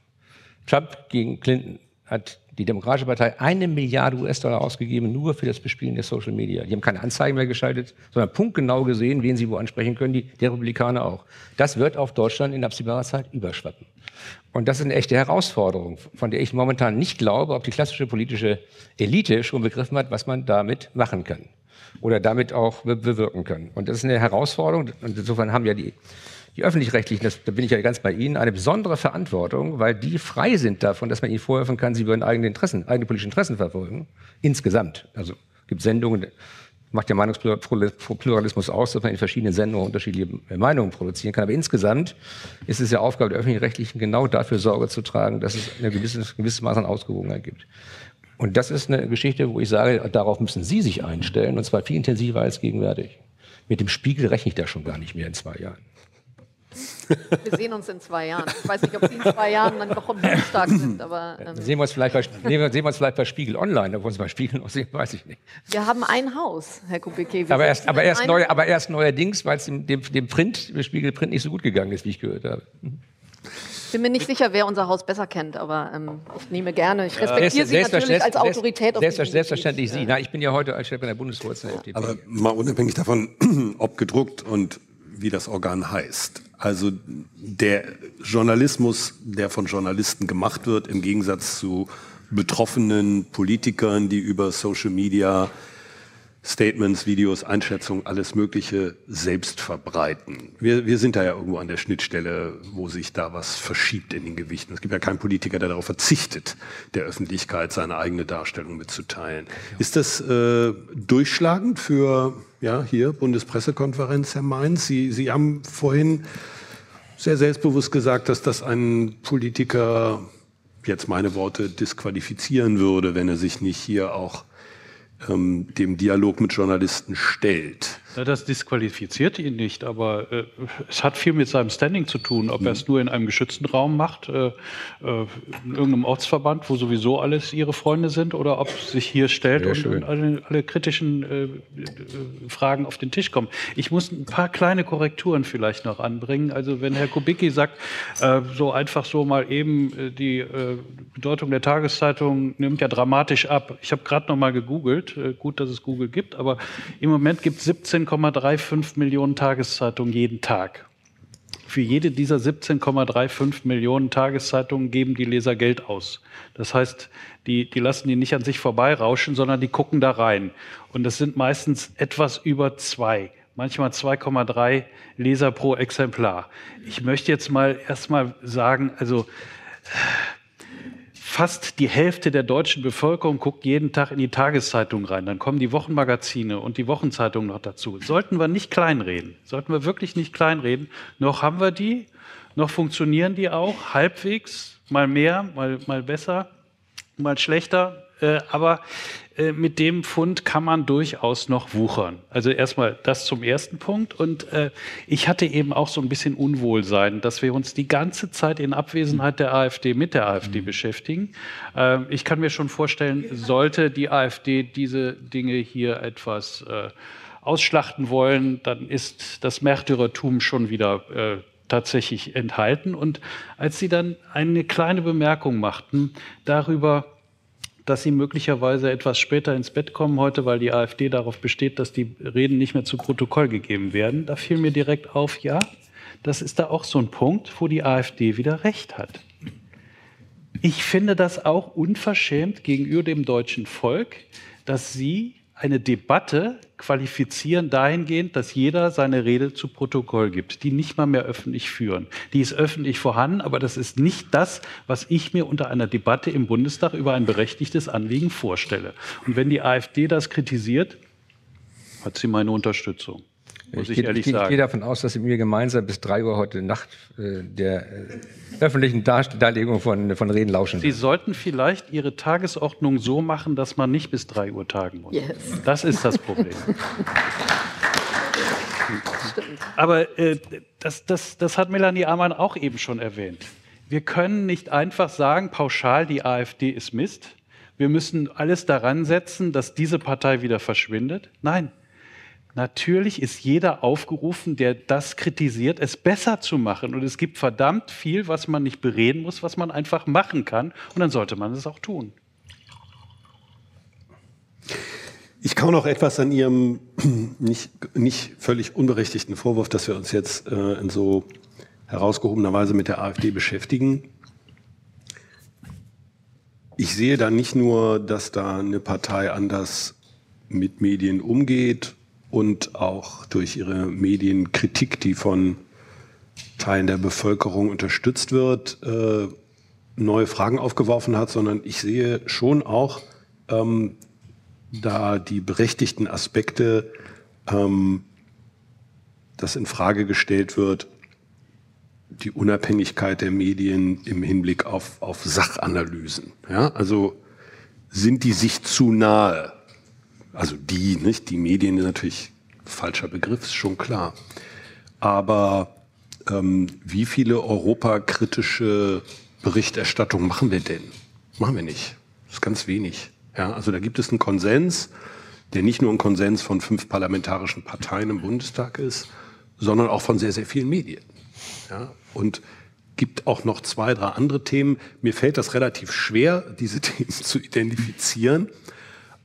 Trump gegen Clinton, hat die Demokratische Partei eine Milliarde US-Dollar ausgegeben, nur für das Bespielen der Social Media. Die haben keine Anzeigen mehr geschaltet, sondern punktgenau gesehen, wen sie wo ansprechen können, die, die Republikaner auch. Das wird auf Deutschland in absehbarer Zeit überschwappen. Und das ist eine echte Herausforderung, von der ich momentan nicht glaube, ob die klassische politische Elite schon begriffen hat, was man damit machen kann oder damit auch bewirken kann. Und das ist eine Herausforderung. Und insofern haben ja die die öffentlich-rechtlichen, da bin ich ja ganz bei Ihnen, eine besondere Verantwortung, weil die frei sind davon, dass man ihnen vorwerfen kann, sie würden eigene Interessen, eigene politische Interessen verfolgen. Insgesamt. Also gibt Sendungen, macht der Meinungspluralismus aus, dass man in verschiedenen Sendungen unterschiedliche Meinungen produzieren kann. Aber insgesamt ist es ja Aufgabe der öffentlich-rechtlichen, genau dafür Sorge zu tragen, dass es eine gewisse, gewisse Maß an Ausgewogenheit gibt. Und das ist eine Geschichte, wo ich sage, darauf müssen Sie sich einstellen, und zwar viel intensiver als gegenwärtig. Mit dem Spiegel rechne ich da schon gar nicht mehr in zwei Jahren. Wir sehen uns in zwei Jahren. Ich weiß nicht, ob Sie in zwei Jahren dann noch stark sind, aber. Ähm sehen, wir uns vielleicht bei, sehen wir uns vielleicht bei Spiegel Online, ob wir uns bei Spiegel noch sehen, weiß ich nicht. Wir haben ein Haus, Herr Kubicki. Aber erst, aber, erst neu, aber erst neuerdings, weil es dem, dem, dem Print, dem Spiegel Print nicht so gut gegangen ist, wie ich gehört habe. Ich bin mir nicht sicher, wer unser Haus besser kennt, aber ähm, ich nehme gerne. Ich respektiere Sie natürlich als Autorität. Selbst, selbst, selbstverständlich Sie. Na, ich bin ja heute als Chef der Bundesvorsitzenden. Aber mal unabhängig davon, ob gedruckt und wie das Organ heißt. Also der Journalismus, der von Journalisten gemacht wird, im Gegensatz zu betroffenen Politikern, die über Social Media Statements, Videos, Einschätzungen, alles Mögliche selbst verbreiten. Wir, wir sind da ja irgendwo an der Schnittstelle, wo sich da was verschiebt in den Gewichten. Es gibt ja keinen Politiker, der darauf verzichtet, der Öffentlichkeit seine eigene Darstellung mitzuteilen. Ist das äh, durchschlagend für, ja, hier, Bundespressekonferenz, Herr Mainz? Sie, Sie haben vorhin sehr selbstbewusst gesagt, dass das ein Politiker, jetzt meine Worte, disqualifizieren würde, wenn er sich nicht hier auch ähm, dem Dialog mit Journalisten stellt. Das disqualifiziert ihn nicht, aber äh, es hat viel mit seinem Standing zu tun, ob mhm. er es nur in einem geschützten Raum macht, äh, äh, in irgendeinem Ortsverband, wo sowieso alles ihre Freunde sind, oder ob sich hier stellt und, und, alle, alle kritischen äh, äh, Fragen auf den Tisch kommen. Ich muss ein paar kleine Korrekturen vielleicht noch anbringen. Also wenn Herr Kubicki sagt, so einfach so mal eben die Bedeutung der Tageszeitung nimmt ja dramatisch ab. Ich habe gerade noch mal gegoogelt, gut, dass es Google gibt, aber im Moment gibt es 17 17,35 Millionen Tageszeitungen jeden Tag. für jede dieser 17,35 Millionen Tageszeitungen geben die Leser Geld aus. Das heißt, die, die lassen die nicht an sich vorbeirauschen, sondern die gucken da rein. Und das sind meistens etwas über zwei manchmal 2,3 Leser pro Exemplar. Ich möchte jetzt mal erstmal sagen, also fast die Hälfte der deutschen Bevölkerung guckt jeden Tag in die Tageszeitung rein. Dann kommen die Wochenmagazine und die Wochenzeitungen noch dazu. Sollten wir nicht kleinreden. Sollten wir wirklich nicht kleinreden. Noch haben wir die, noch funktionieren die auch halbwegs, mal mehr, mal, mal besser, mal schlechter. Äh, aber äh, mit dem Fund kann man durchaus noch wuchern. Also erstmal das zum ersten Punkt. Und äh, ich hatte eben auch so ein bisschen Unwohlsein, dass wir uns die ganze Zeit in Abwesenheit der AfD mit der AfD mhm. beschäftigen. Äh, ich kann mir schon vorstellen, sollte die AfD diese Dinge hier etwas äh, ausschlachten wollen, dann ist das Märtyrertum schon wieder äh, tatsächlich enthalten. Und als sie dann eine kleine Bemerkung machten darüber, dass sie möglicherweise etwas später ins Bett kommen heute, weil die AfD darauf besteht, dass die Reden nicht mehr zu Protokoll gegeben werden. Da fiel mir direkt auf, ja, das ist da auch so ein Punkt, wo die AfD wieder recht hat. Ich finde das auch unverschämt gegenüber dem deutschen Volk, dass sie eine Debatte qualifizieren dahingehend, dass jeder seine Rede zu Protokoll gibt, die nicht mal mehr öffentlich führen. Die ist öffentlich vorhanden, aber das ist nicht das, was ich mir unter einer Debatte im Bundestag über ein berechtigtes Anliegen vorstelle. Und wenn die AfD das kritisiert, hat sie meine Unterstützung muss ich, ich ehrlich ich, sagen. Ich gehe davon aus, dass Sie mir gemeinsam bis drei Uhr heute Nacht äh, der äh, öffentlichen Darlegung von, von Reden lauschen. Sie sollten vielleicht Ihre Tagesordnung so machen, dass man nicht bis drei Uhr tagen muss. Yes. Das ist das Problem. Aber äh, das, das, das hat Melanie Amann auch eben schon erwähnt. Wir können nicht einfach sagen, pauschal, die AfD ist Mist. Wir müssen alles daran setzen, dass diese Partei wieder verschwindet. Nein, Natürlich ist jeder aufgerufen, der das kritisiert, es besser zu machen. Und es gibt verdammt viel, was man nicht bereden muss, was man einfach machen kann. Und dann sollte man es auch tun. Ich kann noch etwas an Ihrem nicht, nicht völlig unberechtigten Vorwurf, dass wir uns jetzt äh, in so herausgehobener Weise mit der AfD beschäftigen. Ich sehe da nicht nur, dass da eine Partei anders mit Medien umgeht und auch durch ihre Medienkritik, die von Teilen der Bevölkerung unterstützt wird, äh, neue Fragen aufgeworfen hat, sondern ich sehe schon auch ähm, da die berechtigten Aspekte, ähm, dass in Frage gestellt wird, die Unabhängigkeit der Medien im Hinblick auf, auf Sachanalysen. Ja? Also sind die sich zu nahe? Also die, nicht? Die Medien ist natürlich falscher Begriff, ist schon klar. Aber ähm, wie viele europakritische Berichterstattung machen wir denn? Machen wir nicht. Das ist ganz wenig. Ja, also da gibt es einen Konsens, der nicht nur ein Konsens von fünf parlamentarischen Parteien im Bundestag ist, sondern auch von sehr, sehr vielen Medien. Ja, und gibt auch noch zwei, drei andere Themen. Mir fällt das relativ schwer, diese Themen zu identifizieren.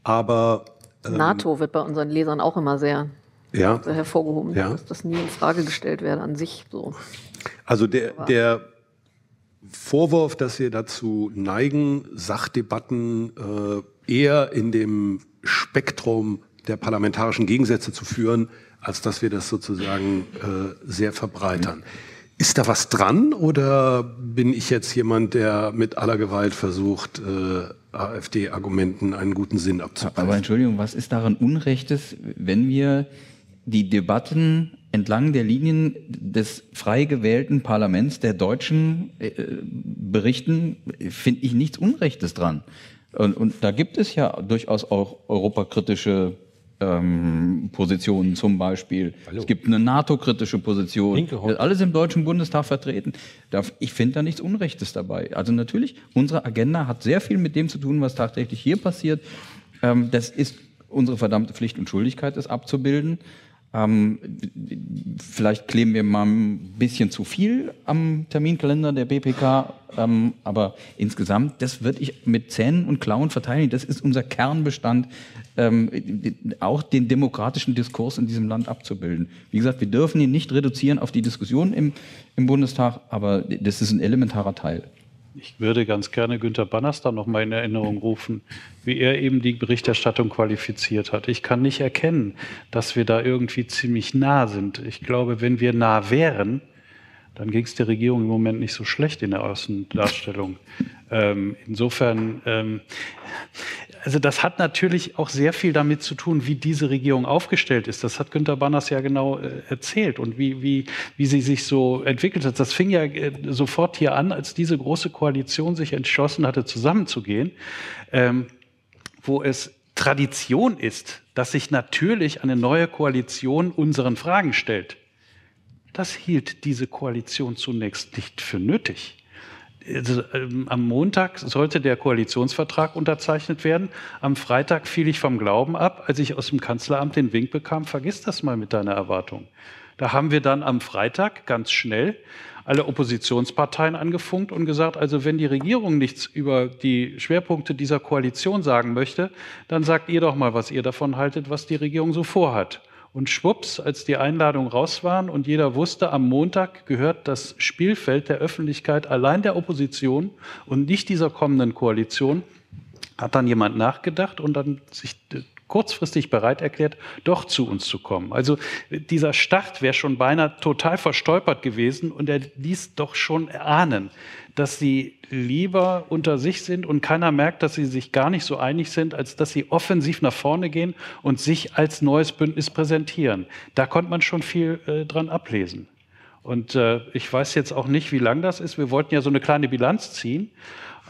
Aber NATO wird bei unseren Lesern auch immer sehr, ja, sehr hervorgehoben, ja. dass das nie in Frage gestellt werde an sich. So. Also der, der Vorwurf, dass wir dazu neigen, Sachdebatten äh, eher in dem Spektrum der parlamentarischen Gegensätze zu führen, als dass wir das sozusagen äh, sehr verbreitern. Ist da was dran oder bin ich jetzt jemand, der mit aller Gewalt versucht, äh, AfD-Argumenten einen guten Sinn abzupassen? Aber Entschuldigung, was ist daran Unrechtes, wenn wir die Debatten entlang der Linien des frei gewählten Parlaments der Deutschen äh, berichten, finde ich nichts Unrechtes dran. Und, und da gibt es ja durchaus auch europakritische ähm, Positionen zum Beispiel. Hallo. Es gibt eine NATO-kritische Position. Alles im Deutschen Bundestag vertreten. Ich finde da nichts Unrechtes dabei. Also natürlich, unsere Agenda hat sehr viel mit dem zu tun, was tagtäglich hier passiert. Ähm, das ist unsere verdammte Pflicht und Schuldigkeit, das abzubilden. Ähm, vielleicht kleben wir mal ein bisschen zu viel am Terminkalender der BPK, ähm, aber insgesamt, das würde ich mit Zähnen und Klauen verteidigen. Das ist unser Kernbestand, ähm, auch den demokratischen Diskurs in diesem Land abzubilden. Wie gesagt, wir dürfen ihn nicht reduzieren auf die Diskussion im, im Bundestag, aber das ist ein elementarer Teil. Ich würde ganz gerne Günter da noch mal in Erinnerung rufen, wie er eben die Berichterstattung qualifiziert hat. Ich kann nicht erkennen, dass wir da irgendwie ziemlich nah sind. Ich glaube, wenn wir nah wären, dann ging es der Regierung im Moment nicht so schlecht in der Außendarstellung. Ähm, insofern, ähm, also das hat natürlich auch sehr viel damit zu tun, wie diese Regierung aufgestellt ist. Das hat Günter Banners ja genau äh, erzählt und wie, wie, wie sie sich so entwickelt hat. Das fing ja äh, sofort hier an, als diese große Koalition sich entschlossen hatte, zusammenzugehen, ähm, wo es Tradition ist, dass sich natürlich eine neue Koalition unseren Fragen stellt. Das hielt diese Koalition zunächst nicht für nötig. Also, ähm, am Montag sollte der Koalitionsvertrag unterzeichnet werden. Am Freitag fiel ich vom Glauben ab, als ich aus dem Kanzleramt den Wink bekam, vergiss das mal mit deiner Erwartung. Da haben wir dann am Freitag ganz schnell alle Oppositionsparteien angefunkt und gesagt, also wenn die Regierung nichts über die Schwerpunkte dieser Koalition sagen möchte, dann sagt ihr doch mal, was ihr davon haltet, was die Regierung so vorhat. Und schwupps, als die Einladungen raus waren und jeder wusste, am Montag gehört das Spielfeld der Öffentlichkeit allein der Opposition und nicht dieser kommenden Koalition, hat dann jemand nachgedacht und dann sich kurzfristig bereit erklärt, doch zu uns zu kommen. Also dieser Start wäre schon beinahe total verstolpert gewesen und er ließ doch schon ahnen, dass sie lieber unter sich sind und keiner merkt, dass sie sich gar nicht so einig sind, als dass sie offensiv nach vorne gehen und sich als neues Bündnis präsentieren. Da konnte man schon viel äh, dran ablesen. Und äh, ich weiß jetzt auch nicht, wie lang das ist. Wir wollten ja so eine kleine Bilanz ziehen.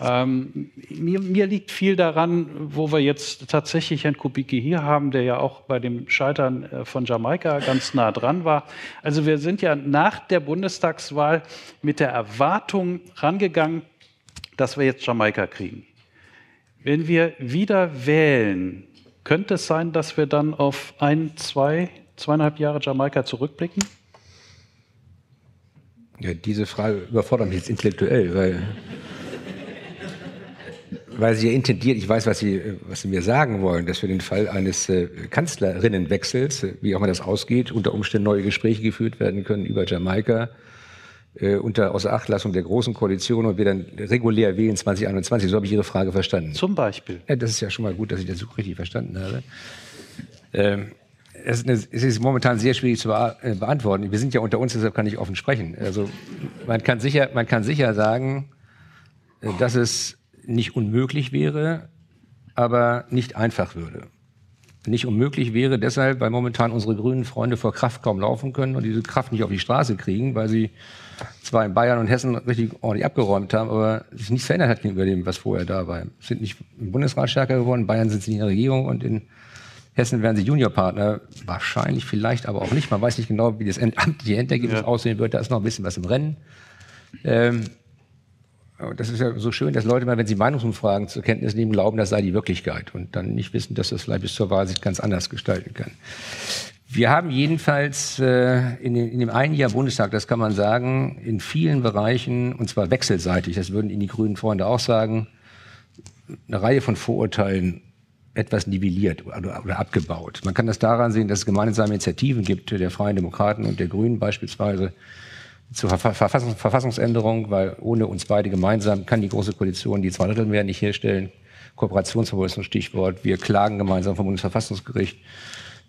Ähm, mir, mir, liegt viel daran, wo wir jetzt tatsächlich Herrn Kubicki hier haben, der ja auch bei dem Scheitern äh, von Jamaika ganz nah dran war. Also wir sind ja nach der Bundestagswahl mit der Erwartung rangegangen, dass wir jetzt Jamaika kriegen. Wenn wir wieder wählen, könnte es sein, dass wir dann auf ein, zwei, zweieinhalb Jahre Jamaika zurückblicken? Ja, diese Frage überfordert mich jetzt intellektuell, weil weil Sie ja intendiert, ich weiß, was Sie, was Sie mir sagen wollen, dass für den Fall eines äh, Kanzlerinnenwechsels, äh, wie auch immer das ausgeht, unter Umständen neue Gespräche geführt werden können über Jamaika, äh, unter Außerachtlassung der Großen Koalition und wir dann regulär wählen 2021. So habe ich Ihre Frage verstanden. Zum Beispiel. Ja, das ist ja schon mal gut, dass ich das so richtig verstanden habe. Ähm, es, ist eine, es ist momentan sehr schwierig zu äh, beantworten. Wir sind ja unter uns, deshalb kann ich offen sprechen. Also man kann sicher, man kann sicher sagen, dass es nicht unmöglich wäre, aber nicht einfach würde. Nicht unmöglich wäre deshalb, weil momentan unsere grünen Freunde vor Kraft kaum laufen können und diese Kraft nicht auf die Straße kriegen, weil sie zwar in Bayern und Hessen richtig ordentlich abgeräumt haben, aber sich nichts verändert hat gegenüber dem, was vorher da war. Sind nicht im Bundesrat stärker geworden, in Bayern sind sie in der Regierung und in Hessen werden sie Juniorpartner, wahrscheinlich, vielleicht, aber auch nicht. Man weiß nicht genau, wie das amtliche Endergebnis ja. aussehen wird. Da ist noch ein bisschen was im Rennen. Ähm, das ist ja so schön, dass Leute mal, wenn sie Meinungsumfragen zur Kenntnis nehmen, glauben, das sei die Wirklichkeit und dann nicht wissen, dass das vielleicht bis zur Wahl sich ganz anders gestalten kann. Wir haben jedenfalls äh, in, den, in, dem einen Jahr Bundestag, das kann man sagen, in vielen Bereichen, und zwar wechselseitig, das würden Ihnen die grünen Freunde auch sagen, eine Reihe von Vorurteilen etwas nivelliert oder, oder abgebaut. Man kann das daran sehen, dass es gemeinsame Initiativen gibt, der Freien Demokraten und der Grünen beispielsweise, zur Verfassungs Verfassungsänderung, weil ohne uns beide gemeinsam kann die Große Koalition die zwei Drittel mehr nicht herstellen. Kooperationsverbot ist ein Stichwort. Wir klagen gemeinsam vom Bundesverfassungsgericht.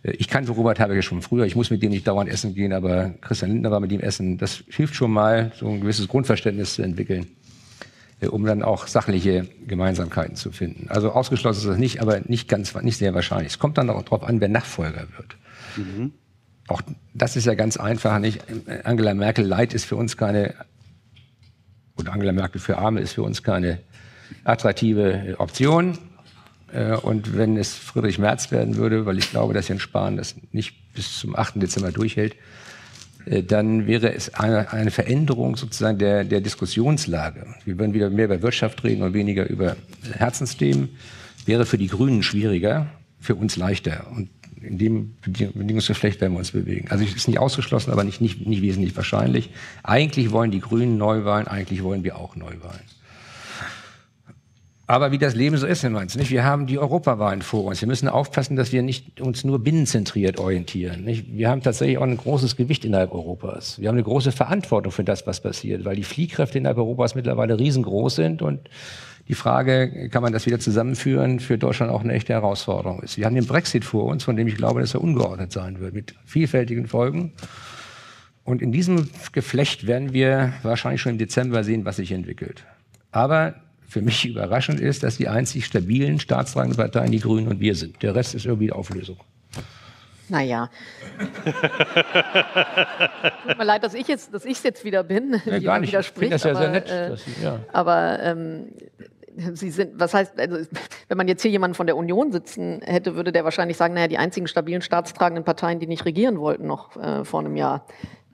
Äh, ich kannte Robert Habeck schon früher. Ich muss mit dem nicht dauernd essen gehen, aber Christian Lindner war mit ihm essen. Das hilft schon mal, so ein gewisses Grundverständnis zu entwickeln, äh, um dann auch sachliche Gemeinsamkeiten zu finden. Also ausgeschlossen ist das nicht, aber nicht ganz, nicht sehr wahrscheinlich. Es kommt dann auch darauf an, wer Nachfolger wird. Mhm. Auch das ist ja ganz einfach nicht. Angela Merkel Leid ist für uns keine, oder Angela Merkel für Arme ist für uns keine attraktive Option. Äh, und wenn es Friedrich Merz werden würde, weil ich glaube, dass Jens Spahn das nicht bis zum 8. Dezember durchhält, äh, dann wäre es eine, eine Veränderung sozusagen der, der Diskussionslage. Wir würden wieder mehr über Wirtschaft reden und weniger über Herzensthemen. Wäre für die Grünen schwieriger, für uns leichter. Und in dem Bedingungsgeflecht werden wir uns bewegen. Also es ist nicht ausgeschlossen, aber nicht, nicht, nicht wesentlich wahrscheinlich. Eigentlich wollen die Grünen Neuwahlen, eigentlich wollen wir auch Neuwahlen. Aber wie das Leben so ist in Mainz, nicht? Wir haben die Europawahlen vor uns. Wir müssen aufpassen, dass wir nicht uns nur binnenzentriert orientieren. Nicht? Wir haben tatsächlich auch ein großes Gewicht innerhalb Europas. Wir haben eine große Verantwortung für das, was passiert, weil die Fliehkräfte innerhalb Europas mittlerweile riesengroß sind und die Frage, kann man das wieder zusammenführen, für Deutschland auch eine echte Herausforderung ist. Wir haben den Brexit vor uns, von dem ich glaube, dass er ungeordnet sein wird, mit vielfältigen Folgen. Und in diesem Geflecht werden wir wahrscheinlich schon im Dezember sehen, was sich entwickelt. Aber für mich überraschend ist, dass die einzig stabilen staatstragenden Parteien die Grünen und wir sind. Der Rest ist irgendwie Auflösung. Naja. Tut mir leid, dass ich jetzt, dass ich jetzt wieder bin, ja, gar nicht. Ich finde das ja aber, sehr nett. Äh, Sie, ja. Aber ähm, Sie sind, was heißt, also, wenn man jetzt hier jemanden von der Union sitzen hätte, würde der wahrscheinlich sagen, naja, die einzigen stabilen staatstragenden Parteien, die nicht regieren wollten noch äh, vor einem Jahr.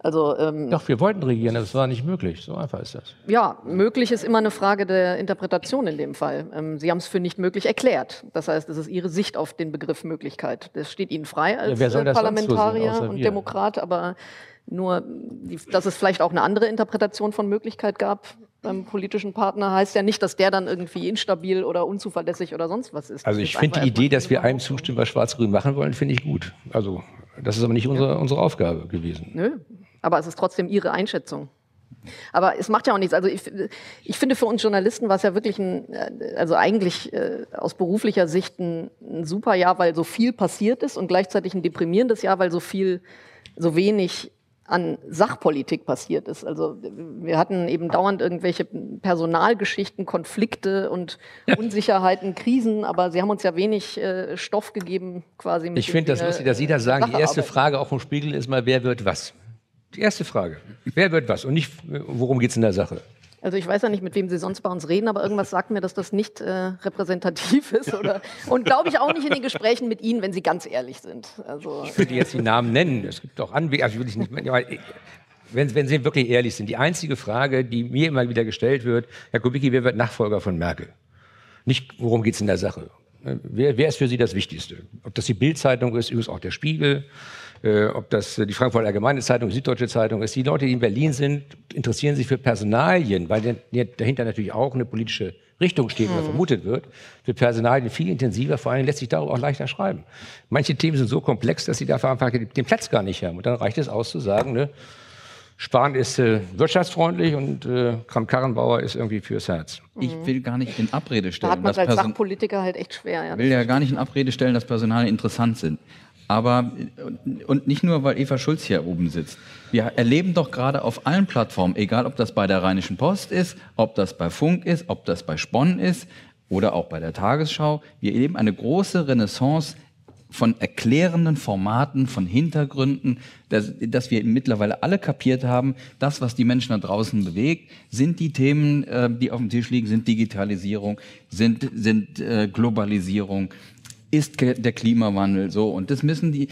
Also, ähm, Doch, wir wollten regieren, das war nicht möglich. So einfach ist das. Ja, möglich ist immer eine Frage der Interpretation in dem Fall. Ähm, Sie haben es für nicht möglich erklärt. Das heißt, es ist Ihre Sicht auf den Begriff Möglichkeit. Das steht Ihnen frei als ja, äh, Parlamentarier und Demokrat, aber nur, dass es vielleicht auch eine andere Interpretation von Möglichkeit gab beim politischen Partner, heißt ja nicht, dass der dann irgendwie instabil oder unzuverlässig oder sonst was ist. Also ich finde die Idee, dass wir einem zustimmen, was Schwarz-Grün machen wollen, finde ich gut. Also das ist aber nicht unsere, unsere Aufgabe gewesen. Nö, aber es ist trotzdem Ihre Einschätzung. Aber es macht ja auch nichts. Also ich, ich finde für uns Journalisten war es ja wirklich ein, äh, also eigentlich äh, aus beruflicher Sicht ein, ein, super Jahr, weil so viel passiert ist und gleichzeitig ein deprimierendes Jahr, weil so viel, so wenig an Sachpolitik passiert ist. Also wir hatten eben dauernd irgendwelche Personalgeschichten, Konflikte und. Unsicherheiten, Krisen, aber Sie haben uns ja wenig äh, Stoff gegeben quasi. ich finde das lustig, dass Sie das sagen. Die erste Frage auch vom Spiegel ist mal, wer wird was? Die erste Frage. Wer wird was? Und nicht, worum geht es in der Sache? Also ich weiß ja nicht, mit wem Sie sonst bei uns reden, aber irgendwas sagt mir, dass das nicht äh, repräsentativ ist. Oder, und glaube ich auch nicht in den Gesprächen mit Ihnen, wenn Sie ganz ehrlich sind. Also, ich würde jetzt die Namen nennen. Es gibt auch Anwege, also will ich nicht, wenn, wenn Sie wirklich ehrlich sind. Die einzige Frage, die mir immer wieder gestellt wird, Herr Kubicki, wer wird Nachfolger von Merkel? Nicht, worum geht es in der Sache? Wer, wer ist für Sie das Wichtigste? Ob das die Bildzeitung ist, übrigens auch der Spiegel, äh, ob das die Frankfurter Allgemeine Zeitung, die Süddeutsche Zeitung ist. Die Leute, die in Berlin sind, interessieren sich für Personalien, weil dahinter natürlich auch eine politische Richtung steht oder mhm. vermutet wird, für Personalien viel intensiver, vor allem lässt sich darüber auch leichter schreiben. Manche Themen sind so komplex, dass sie dafür einfach den Platz gar nicht haben. Und dann reicht es aus zu sagen, ne, Spahn ist äh, wirtschaftsfreundlich und äh, Kram-Karrenbauer ist irgendwie fürs Herz. Ich will gar nicht in Abrede stellen. Da hat man als Person Sachpolitiker halt echt schwer. Ja, will ja gar nicht in Abrede stellen, dass Personal interessant sind. Aber, und nicht nur, weil Eva Schulz hier oben sitzt. Wir erleben doch gerade auf allen Plattformen, egal ob das bei der Rheinischen Post ist, ob das bei Funk ist, ob das bei Spon ist oder auch bei der Tagesschau, wir erleben eine große Renaissance von erklärenden Formaten, von Hintergründen, dass, dass, wir mittlerweile alle kapiert haben, das, was die Menschen da draußen bewegt, sind die Themen, äh, die auf dem Tisch liegen, sind Digitalisierung, sind, sind äh, Globalisierung, ist der Klimawandel so. Und das müssen die,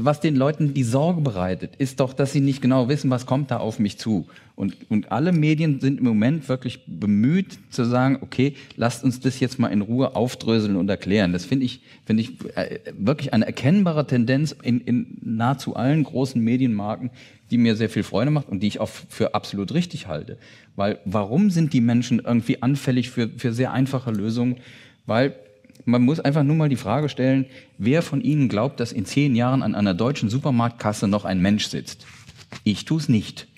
was den Leuten die Sorge bereitet, ist doch, dass sie nicht genau wissen, was kommt da auf mich zu. Und, und alle Medien sind im Moment wirklich bemüht zu sagen, okay, lasst uns das jetzt mal in Ruhe aufdröseln und erklären. Das finde ich, finde ich äh, wirklich eine erkennbare Tendenz in, in nahezu allen großen Medienmarken, die mir sehr viel Freude macht und die ich auch für absolut richtig halte. Weil warum sind die Menschen irgendwie anfällig für, für sehr einfache Lösungen? Weil man muss einfach nur mal die Frage stellen, wer von Ihnen glaubt, dass in zehn Jahren an einer deutschen Supermarktkasse noch ein Mensch sitzt? Ich tue es nicht.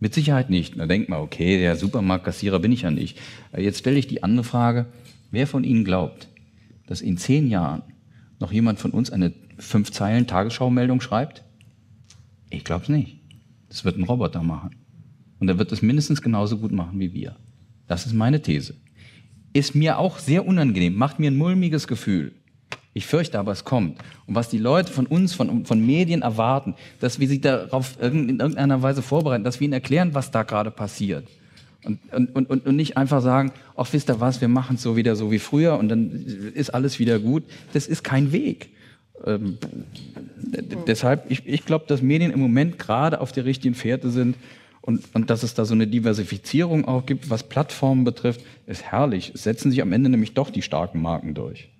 Mit Sicherheit nicht. Da denkt man, okay, der Supermarktkassierer bin ich ja nicht. Jetzt stelle ich die andere Frage, wer von Ihnen glaubt, dass in zehn Jahren noch jemand von uns eine fünf Zeilen Tagesschau-Meldung schreibt? Ich glaube es nicht. Das wird ein Roboter machen. Und er wird es mindestens genauso gut machen wie wir. Das ist meine These ist mir auch sehr unangenehm, macht mir ein mulmiges Gefühl. Ich fürchte aber, es kommt. Und was die Leute von uns, von, von Medien erwarten, dass wir sie darauf in irgendeiner Weise vorbereiten, dass wir ihnen erklären, was da gerade passiert. Und, und, und, und nicht einfach sagen, ach, wisst ihr was, wir machen es so wieder so wie früher und dann ist alles wieder gut. Das ist kein Weg. Ähm, deshalb, ich, ich glaube, dass Medien im Moment gerade auf der richtigen Fährte sind und, und dass es da so eine Diversifizierung auch gibt, was Plattformen betrifft, ist herrlich. Es setzen sich am Ende nämlich doch die starken Marken durch.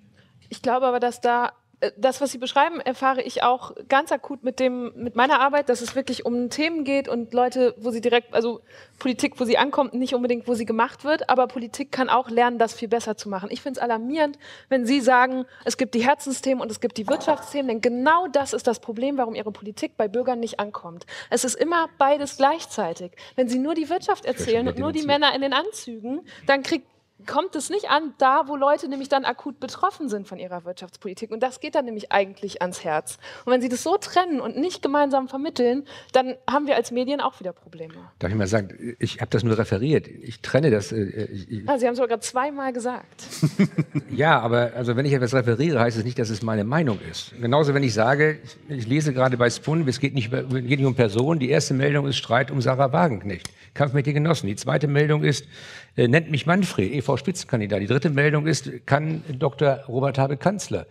Ich glaube aber, dass da das, was Sie beschreiben, erfahre ich auch ganz akut mit dem, mit meiner Arbeit, dass es wirklich um Themen geht und Leute, wo sie direkt, also Politik, wo sie ankommt, nicht unbedingt, wo sie gemacht wird, aber Politik kann auch lernen, das viel besser zu machen. Ich finde es alarmierend, wenn Sie sagen, es gibt die Herzensthemen und es gibt die Wirtschaftsthemen, denn genau das ist das Problem, warum Ihre Politik bei Bürgern nicht ankommt. Es ist immer beides gleichzeitig. Wenn Sie nur die Wirtschaft erzählen und nur die Männer in den Anzügen, dann kriegt kommt es nicht an, da wo Leute nämlich dann akut betroffen sind von ihrer Wirtschaftspolitik. Und das geht dann nämlich eigentlich ans Herz. Und wenn sie das so trennen und nicht gemeinsam vermitteln, dann haben wir als Medien auch wieder Probleme. Darf ich mal sagen, ich habe das nur referiert. Ich trenne das. Äh, ich, ah, sie haben es sogar zweimal gesagt. ja, aber also wenn ich etwas referiere, heißt es nicht, dass es meine Meinung ist. Genauso, wenn ich sage, ich lese gerade bei Spun, es geht nicht, geht nicht um Personen. Die erste Meldung ist Streit um Sarah Wagenknecht. Kampf mit den Genossen. Die zweite Meldung ist, äh, nennt mich Manfred, EV-Spitzenkandidat. Die dritte Meldung ist, kann Dr. Robert Habe Kanzler.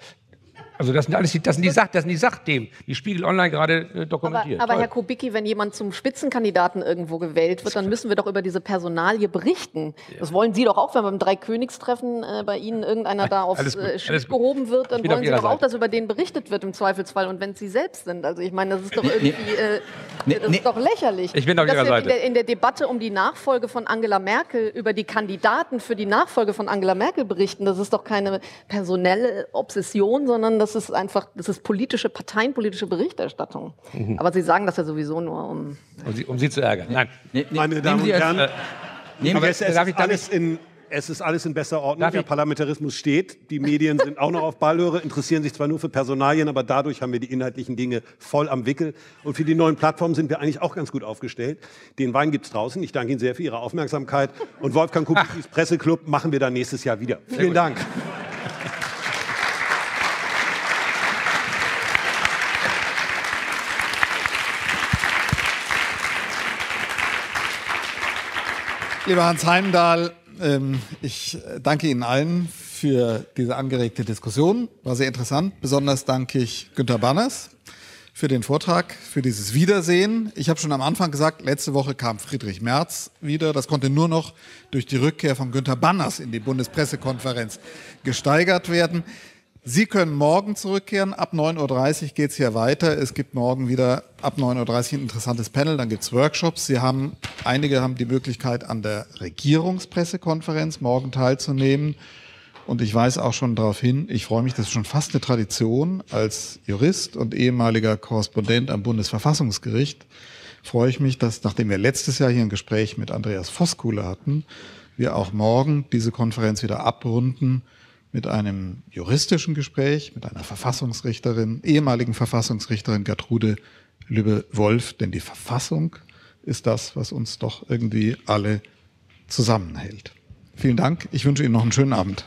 Also das sind alles die, das sind die, Sach, das sind die Sachthemen, die Spiegel Online gerade äh, dokumentiert. Aber, aber Herr Kubicki, wenn jemand zum Spitzenkandidaten irgendwo gewählt wird, dann müssen wir doch über diese Personalie berichten. Ja. Das wollen Sie doch auch, wenn beim Dreikönigstreffen äh, bei Ihnen irgendeiner da aufs äh, Schiff gehoben wird, dann wollen Sie doch auch, dass über den berichtet wird im Zweifelsfall und wenn Sie selbst sind. Also ich meine, das ist doch irgendwie, äh, nee, das nee. ist doch lächerlich. Ich bin auf Ihrer Seite. In der, in der Debatte um die Nachfolge von Angela Merkel über die Kandidaten für die Nachfolge von Angela Merkel berichten, das ist doch keine personelle Obsession, sondern das das ist einfach, das ist politische, parteienpolitische Berichterstattung. Mhm. Aber Sie sagen das ja sowieso nur, um. Um Sie, um Sie zu ärgern. Nein. Ne, ne, Meine Damen und Herren, äh, aber es, es, ist alles in, es ist alles in besser Ordnung. Der Parlamentarismus steht. Die Medien sind auch noch auf Ballhöre, interessieren sich zwar nur für Personalien, aber dadurch haben wir die inhaltlichen Dinge voll am Wickel. Und für die neuen Plattformen sind wir eigentlich auch ganz gut aufgestellt. Den Wein gibt es draußen. Ich danke Ihnen sehr für Ihre Aufmerksamkeit. Und Wolfgang Kubicki's Presseclub machen wir dann nächstes Jahr wieder. Vielen Dank. Lieber Hans Heimdahl, ähm, ich danke Ihnen allen für diese angeregte Diskussion. War sehr interessant. Besonders danke ich Günter Banners für den Vortrag, für dieses Wiedersehen. Ich habe schon am Anfang gesagt, letzte Woche kam Friedrich Merz wieder. Das konnte nur noch durch die Rückkehr von Günter Banners in die Bundespressekonferenz gesteigert werden. Sie können morgen zurückkehren. Ab 9.30 Uhr geht es hier weiter. Es gibt morgen wieder ab 9.30 Uhr ein interessantes Panel. Dann gibt es Workshops. Sie haben, einige haben die Möglichkeit, an der Regierungspressekonferenz morgen teilzunehmen. Und ich weise auch schon darauf hin, ich freue mich, das ist schon fast eine Tradition als Jurist und ehemaliger Korrespondent am Bundesverfassungsgericht, freue ich mich, dass nachdem wir letztes Jahr hier ein Gespräch mit Andreas Voskuhle hatten, wir auch morgen diese Konferenz wieder abrunden mit einem juristischen Gespräch mit einer Verfassungsrichterin, ehemaligen Verfassungsrichterin Gertrude Lübbe-Wolf, denn die Verfassung ist das, was uns doch irgendwie alle zusammenhält. Vielen Dank. Ich wünsche Ihnen noch einen schönen Abend.